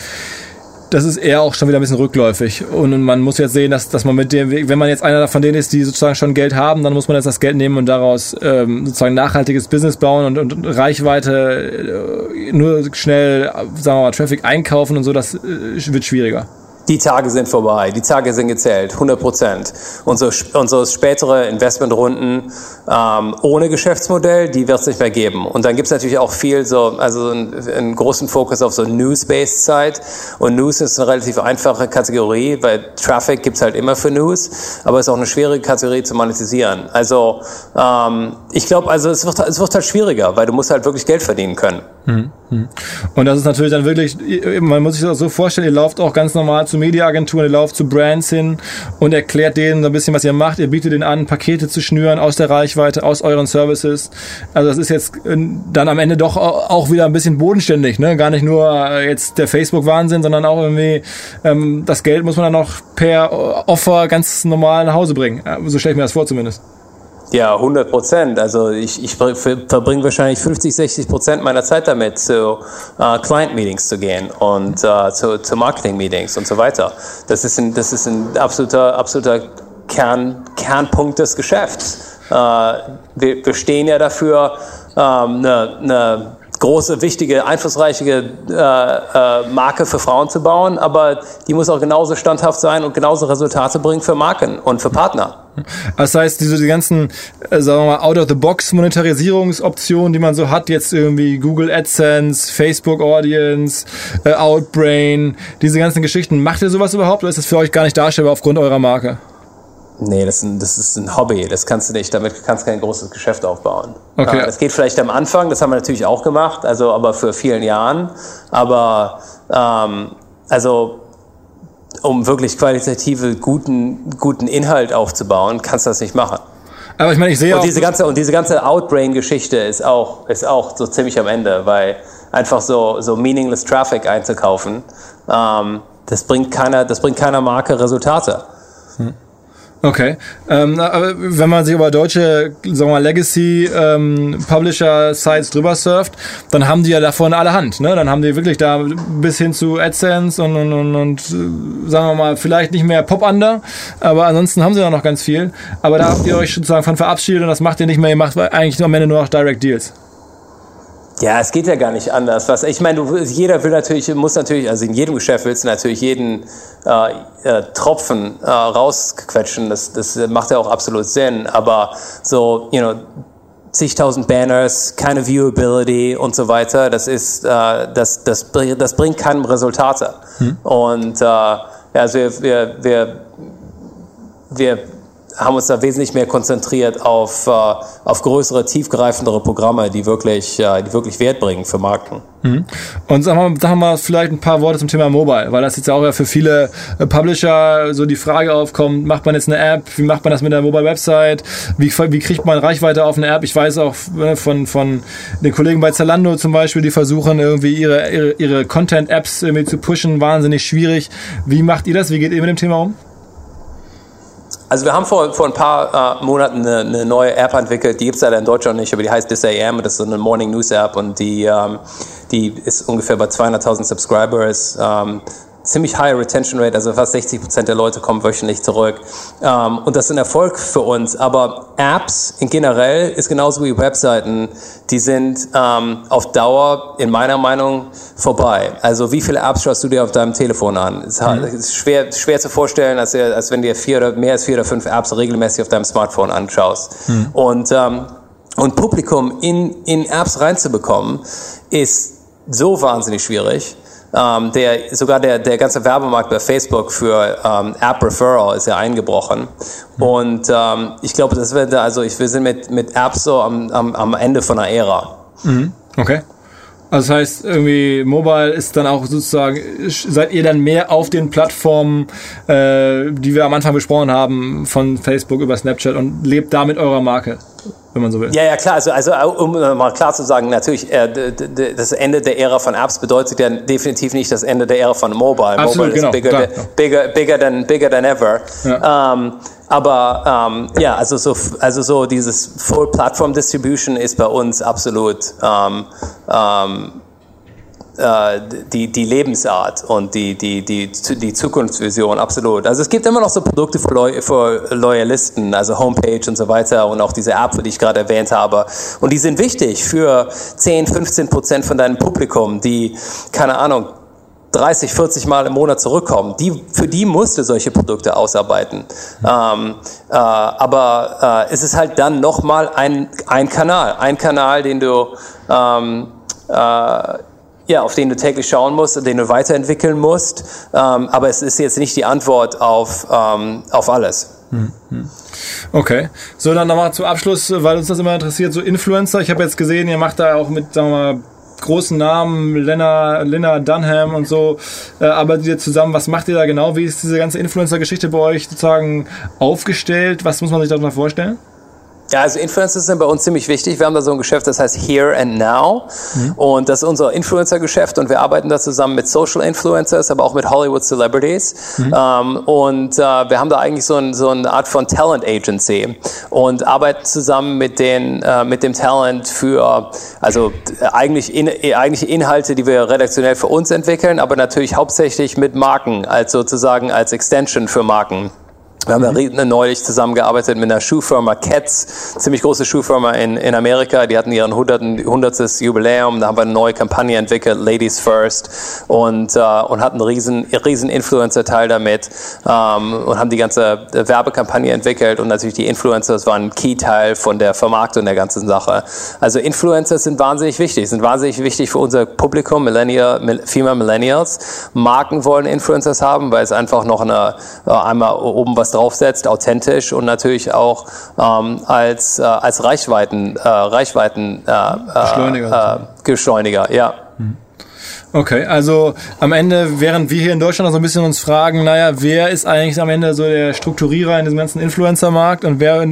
das ist eher auch schon wieder ein bisschen rückläufig. Und man muss jetzt sehen, dass, dass man mit dem, wenn man jetzt einer von denen ist, die sozusagen schon Geld haben, dann muss man jetzt das Geld nehmen und daraus ähm, sozusagen nachhaltiges Business bauen und, und Reichweite äh, nur schnell, sagen wir mal, Traffic einkaufen und so, das äh, wird schwieriger. Die Tage sind vorbei, die Tage sind gezählt, 100 Prozent. Unsere, unsere spätere Investmentrunden ähm, ohne Geschäftsmodell, die wird es nicht mehr geben. Und dann gibt es natürlich auch viel so, also einen, einen großen Fokus auf so News-based Zeit. Und News ist eine relativ einfache Kategorie, weil Traffic gibt's halt immer für News, aber es ist auch eine schwierige Kategorie zu monetisieren. Also ähm, ich glaube, also es wird, es wird halt schwieriger, weil du musst halt wirklich Geld verdienen können. Hm, hm. Und das ist natürlich dann wirklich, man muss sich das so vorstellen, ihr lauft auch ganz normal zu Mediaagenturen, ihr lauft zu Brands hin und erklärt denen so ein bisschen, was ihr macht. Ihr bietet denen an, Pakete zu schnüren aus der Reichweite, aus euren Services. Also das ist jetzt äh, dann am Ende doch auch wieder ein bisschen bodenständig, ne? Gar nicht nur äh, jetzt der Facebook-Wahnsinn, sondern auch irgendwie ähm, das Geld muss man dann noch per Offer ganz normal nach Hause bringen. So stelle ich mir das vor zumindest. Ja, 100 Prozent. Also ich, ich verbringe wahrscheinlich 50, 60 Prozent meiner Zeit damit, zu uh, Client-Meetings zu gehen und uh, zu, zu Marketing-Meetings und so weiter. Das ist ein, das ist ein absoluter, absoluter Kern, Kernpunkt des Geschäfts. Uh, wir, wir stehen ja dafür, ähm, eine, eine große, wichtige, einflussreiche äh, äh, Marke für Frauen zu bauen, aber die muss auch genauso standhaft sein und genauso Resultate bringen für Marken und für Partner. Das heißt, diese die ganzen, äh, sagen wir mal, out-of-the-box-Monetarisierungsoptionen, die man so hat, jetzt irgendwie Google AdSense, Facebook Audience, äh, Outbrain, diese ganzen Geschichten, macht ihr sowas überhaupt oder ist das für euch gar nicht darstellbar aufgrund eurer Marke? Nee, das ist, ein, das ist ein Hobby. Das kannst du nicht, damit kannst du kein großes Geschäft aufbauen. Okay. das geht vielleicht am Anfang, das haben wir natürlich auch gemacht, also aber für vielen Jahren. Aber ähm, also um wirklich qualitative guten, guten Inhalt aufzubauen, kannst du das nicht machen. Aber ich meine, ich sehe und diese ganze und diese ganze Outbrain-Geschichte ist auch ist auch so ziemlich am Ende, weil einfach so so meaningless Traffic einzukaufen, ähm, das bringt keiner das bringt keiner Marke Resultate. Hm. Okay. Ähm, aber wenn man sich über deutsche, sagen wir mal, Legacy ähm, Publisher-Sites drüber surft, dann haben die ja davon alle Hand. Ne? Dann haben die wirklich da bis hin zu AdSense und, und, und, und äh, sagen wir mal, vielleicht nicht mehr Pop-Under, aber ansonsten haben sie ja noch ganz viel. Aber da habt ihr euch sozusagen von verabschiedet und das macht ihr nicht mehr, ihr macht eigentlich am Ende nur noch Direct Deals. Ja, es geht ja gar nicht anders. Was, ich meine, du, jeder will natürlich, muss natürlich, also in jedem Geschäft willst du natürlich jeden äh, äh, Tropfen äh, rausquetschen. Das, das macht ja auch absolut Sinn. Aber so, you know, zigtausend Banners, keine Viewability und so weiter, das ist, äh, das, das, das bringt keinem Resultate. Hm. Und äh, also wir, wir, wir, wir haben uns da wesentlich mehr konzentriert auf, äh, auf größere, tiefgreifendere Programme, die wirklich, äh, die wirklich Wert bringen für Marken. Mhm. Und sagen wir, sagen wir vielleicht ein paar Worte zum Thema Mobile, weil das jetzt auch ja für viele äh, Publisher so die Frage aufkommt, macht man jetzt eine App, wie macht man das mit der Mobile-Website, wie, wie kriegt man Reichweite auf eine App? Ich weiß auch ne, von, von den Kollegen bei Zalando zum Beispiel, die versuchen irgendwie ihre, ihre, ihre Content-Apps irgendwie zu pushen, wahnsinnig schwierig. Wie macht ihr das? Wie geht ihr mit dem Thema um? Also wir haben vor, vor ein paar äh, Monaten eine, eine, neue App entwickelt, die gibt es leider in Deutschland nicht, aber die heißt This AM, das ist eine Morning News App und die, ähm, die ist ungefähr bei 200.000 Subscribers. Ähm, ziemlich high Retention Rate, also fast 60 Prozent der Leute kommen wöchentlich zurück. Ähm, und das ist ein Erfolg für uns. Aber Apps in generell ist genauso wie Webseiten, die sind ähm, auf Dauer in meiner Meinung vorbei. Also wie viele Apps schaust du dir auf deinem Telefon an? Es mhm. ist schwer, schwer zu vorstellen, als, als wenn dir vier oder mehr als vier oder fünf Apps regelmäßig auf deinem Smartphone anschaust. Mhm. Und ähm, und Publikum in, in Apps reinzubekommen, ist so wahnsinnig schwierig ähm, der, sogar der, der ganze Werbemarkt bei Facebook für ähm, App Referral ist ja eingebrochen. Und ähm, ich glaube, das wird, also ich, wir sind mit, mit Apps so am, am, am Ende von einer Ära. Mhm. Okay. Also das heißt, irgendwie Mobile ist dann auch sozusagen, seid ihr dann mehr auf den Plattformen, äh, die wir am Anfang besprochen haben, von Facebook über Snapchat und lebt da mit eurer Marke? Wenn man so will. Ja, ja, klar. Also, also um mal klar zu sagen, natürlich, äh, das Ende der Ära von Apps bedeutet ja definitiv nicht das Ende der Ära von Mobile. Absolut, Mobile genau, ist bigger, klar, bigger, bigger, than, bigger than ever. Ja. Ähm, aber ähm, ja, also so, also so dieses Full Platform Distribution ist bei uns absolut ähm, ähm, äh, die, die Lebensart und die, die, die, die Zukunftsvision, absolut. Also es gibt immer noch so Produkte für, Loy für Loyalisten, also Homepage und so weiter und auch diese App, die ich gerade erwähnt habe. Und die sind wichtig für 10, 15 Prozent von deinem Publikum, die, keine Ahnung, 30, 40 Mal im Monat zurückkommen. Die, für die musst du solche Produkte ausarbeiten. Ähm, äh, aber äh, es ist halt dann nochmal ein, ein Kanal. Ein Kanal, den du ähm, äh, ja, auf den du täglich schauen musst, den du weiterentwickeln musst. Ähm, aber es ist jetzt nicht die Antwort auf, ähm, auf alles. Hm, hm. Okay. So, dann nochmal zum Abschluss, weil uns das immer interessiert, so Influencer. Ich habe jetzt gesehen, ihr macht da auch mit, sagen wir mal, großen Namen, Lena, Lena Dunham und so, äh, arbeitet ihr zusammen. Was macht ihr da genau? Wie ist diese ganze Influencer-Geschichte bei euch sozusagen aufgestellt? Was muss man sich darunter vorstellen? Ja, also Influencers sind bei uns ziemlich wichtig. Wir haben da so ein Geschäft, das heißt Here and Now. Mhm. Und das ist unser Influencer-Geschäft und wir arbeiten da zusammen mit Social Influencers, aber auch mit Hollywood Celebrities. Mhm. Ähm, und äh, wir haben da eigentlich so, ein, so eine Art von Talent Agency und arbeiten zusammen mit, den, äh, mit dem Talent für, also eigentlich, in, eigentlich Inhalte, die wir redaktionell für uns entwickeln, aber natürlich hauptsächlich mit Marken, als sozusagen als Extension für Marken. Wir haben mhm. ja neulich zusammengearbeitet mit einer Schuhfirma Cats, ziemlich große Schuhfirma in, in Amerika. Die hatten ihren 100. 100. Jubiläum. Da haben wir eine neue Kampagne entwickelt, Ladies First, und, äh, und hatten einen riesen, riesen Influencer-Teil damit ähm, und haben die ganze Werbekampagne entwickelt. Und natürlich die Influencers waren ein Key-Teil von der Vermarktung der ganzen Sache. Also Influencers sind wahnsinnig wichtig, sind wahnsinnig wichtig für unser Publikum, Millennial, Female Millennials. Marken wollen Influencers haben, weil es einfach noch eine, äh, einmal oben was draufsetzt, authentisch und natürlich auch ähm, als, äh, als Reichweiten, äh, Reichweiten äh, Beschleuniger. Äh, Beschleuniger, ja. Okay, also am Ende, während wir hier in Deutschland so ein bisschen uns fragen, naja, wer ist eigentlich am Ende so der Strukturierer in diesem ganzen Influencer-Markt und wer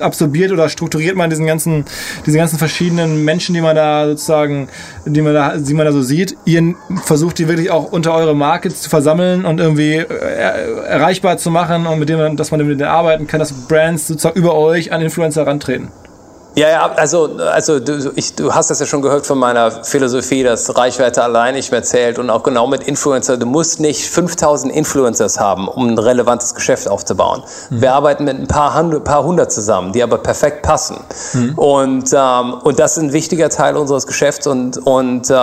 absorbiert oder strukturiert man diesen ganzen, diese ganzen verschiedenen Menschen, die man da sozusagen, die man da, die man da so sieht. Ihr versucht die wirklich auch unter eure Marke zu versammeln und irgendwie äh, erreichbar zu machen und mit dem, dass man mit denen arbeiten kann, dass Brands sozusagen über euch an Influencer rantreten. Ja, ja, also, also du, ich, du hast das ja schon gehört von meiner Philosophie, dass Reichweite allein nicht mehr zählt und auch genau mit Influencer. Du musst nicht 5000 Influencers haben, um ein relevantes Geschäft aufzubauen. Mhm. Wir arbeiten mit ein paar, hundert, paar hundert zusammen, die aber perfekt passen. Mhm. Und, ähm, und das ist ein wichtiger Teil unseres Geschäfts und, und äh,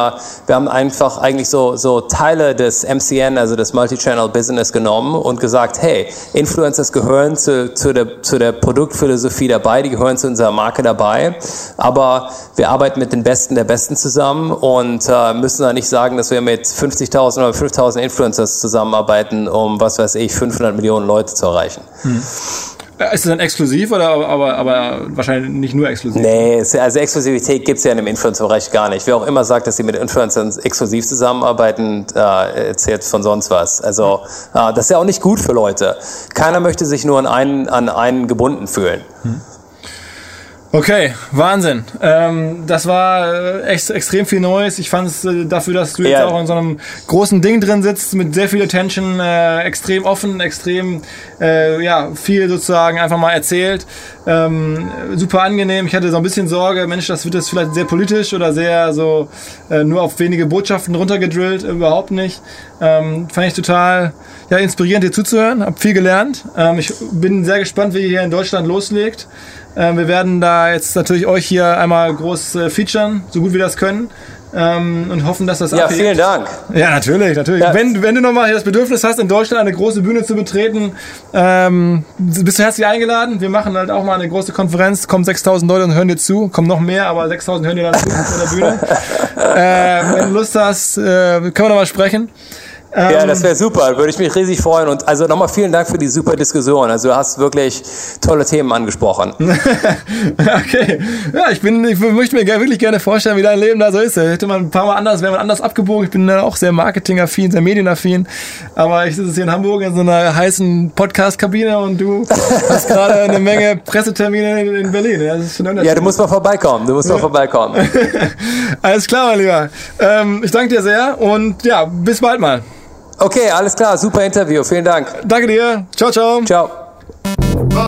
wir haben einfach eigentlich so, so Teile des MCN, also des Multichannel Business genommen und gesagt, hey, Influencers gehören zu, zu, der, zu der Produktphilosophie dabei, die gehören zu unserer Marke dabei dabei. Aber wir arbeiten mit den Besten der Besten zusammen und äh, müssen da nicht sagen, dass wir mit 50.000 oder 5.000 Influencers zusammenarbeiten, um, was weiß ich, 500 Millionen Leute zu erreichen. Hm. Ist es dann exklusiv oder aber, aber wahrscheinlich nicht nur exklusiv? Nee, also Exklusivität gibt es ja in dem Influencer-Bereich gar nicht. Wer auch immer sagt, dass sie mit Influencern exklusiv zusammenarbeiten, äh, erzählt von sonst was. Also äh, das ist ja auch nicht gut für Leute. Keiner möchte sich nur an einen, an einen gebunden fühlen. Hm. Okay, Wahnsinn. Ähm, das war äh, echt extrem viel Neues. Ich fand es äh, dafür, dass du jetzt ja. auch in so einem großen Ding drin sitzt mit sehr viel Attention, äh, extrem offen, extrem äh, ja viel sozusagen einfach mal erzählt. Ähm, super angenehm. Ich hatte so ein bisschen Sorge, Mensch, das wird jetzt vielleicht sehr politisch oder sehr so äh, nur auf wenige Botschaften runtergedrillt. Überhaupt nicht. Ähm, fand ich total ja, inspirierend, dir zuzuhören. Hab viel gelernt. Ähm, ich bin sehr gespannt, wie ihr hier in Deutschland loslegt. Ähm, wir werden da jetzt natürlich euch hier einmal groß äh, featuren, so gut wir das können. Ähm, und hoffen, dass das Ja, abhebt. vielen Dank. Ja, natürlich, natürlich. Ja. Wenn, wenn du nochmal das Bedürfnis hast, in Deutschland eine große Bühne zu betreten, ähm, bist du herzlich eingeladen. Wir machen halt auch mal eine große Konferenz, kommen 6000 Leute und hören dir zu. Kommen noch mehr, aber 6000 hören dir dann zu auf der Bühne. äh, wenn du Lust hast, äh, können wir nochmal sprechen. Ähm, ja, das wäre super, würde ich mich riesig freuen. Und also nochmal vielen Dank für die super Diskussion. Also du hast wirklich tolle Themen angesprochen. okay. Ja, ich bin, ich möchte mir wirklich gerne vorstellen, wie dein Leben da so ist. Hätte man ein paar Mal anders, wäre man anders abgebogen. Ich bin auch sehr marketingaffin, sehr medienaffin. Aber ich sitze hier in Hamburg in so einer heißen Podcast-Kabine und du hast gerade eine Menge Pressetermine in Berlin. Ja, ja, du musst mal vorbeikommen. Du musst mal vorbeikommen. Alles klar, mein Lieber. Ähm, ich danke dir sehr und ja, bis bald mal. Okay, alles klar, super Interview. Vielen Dank. Danke dir. Ciao, ciao. Ciao.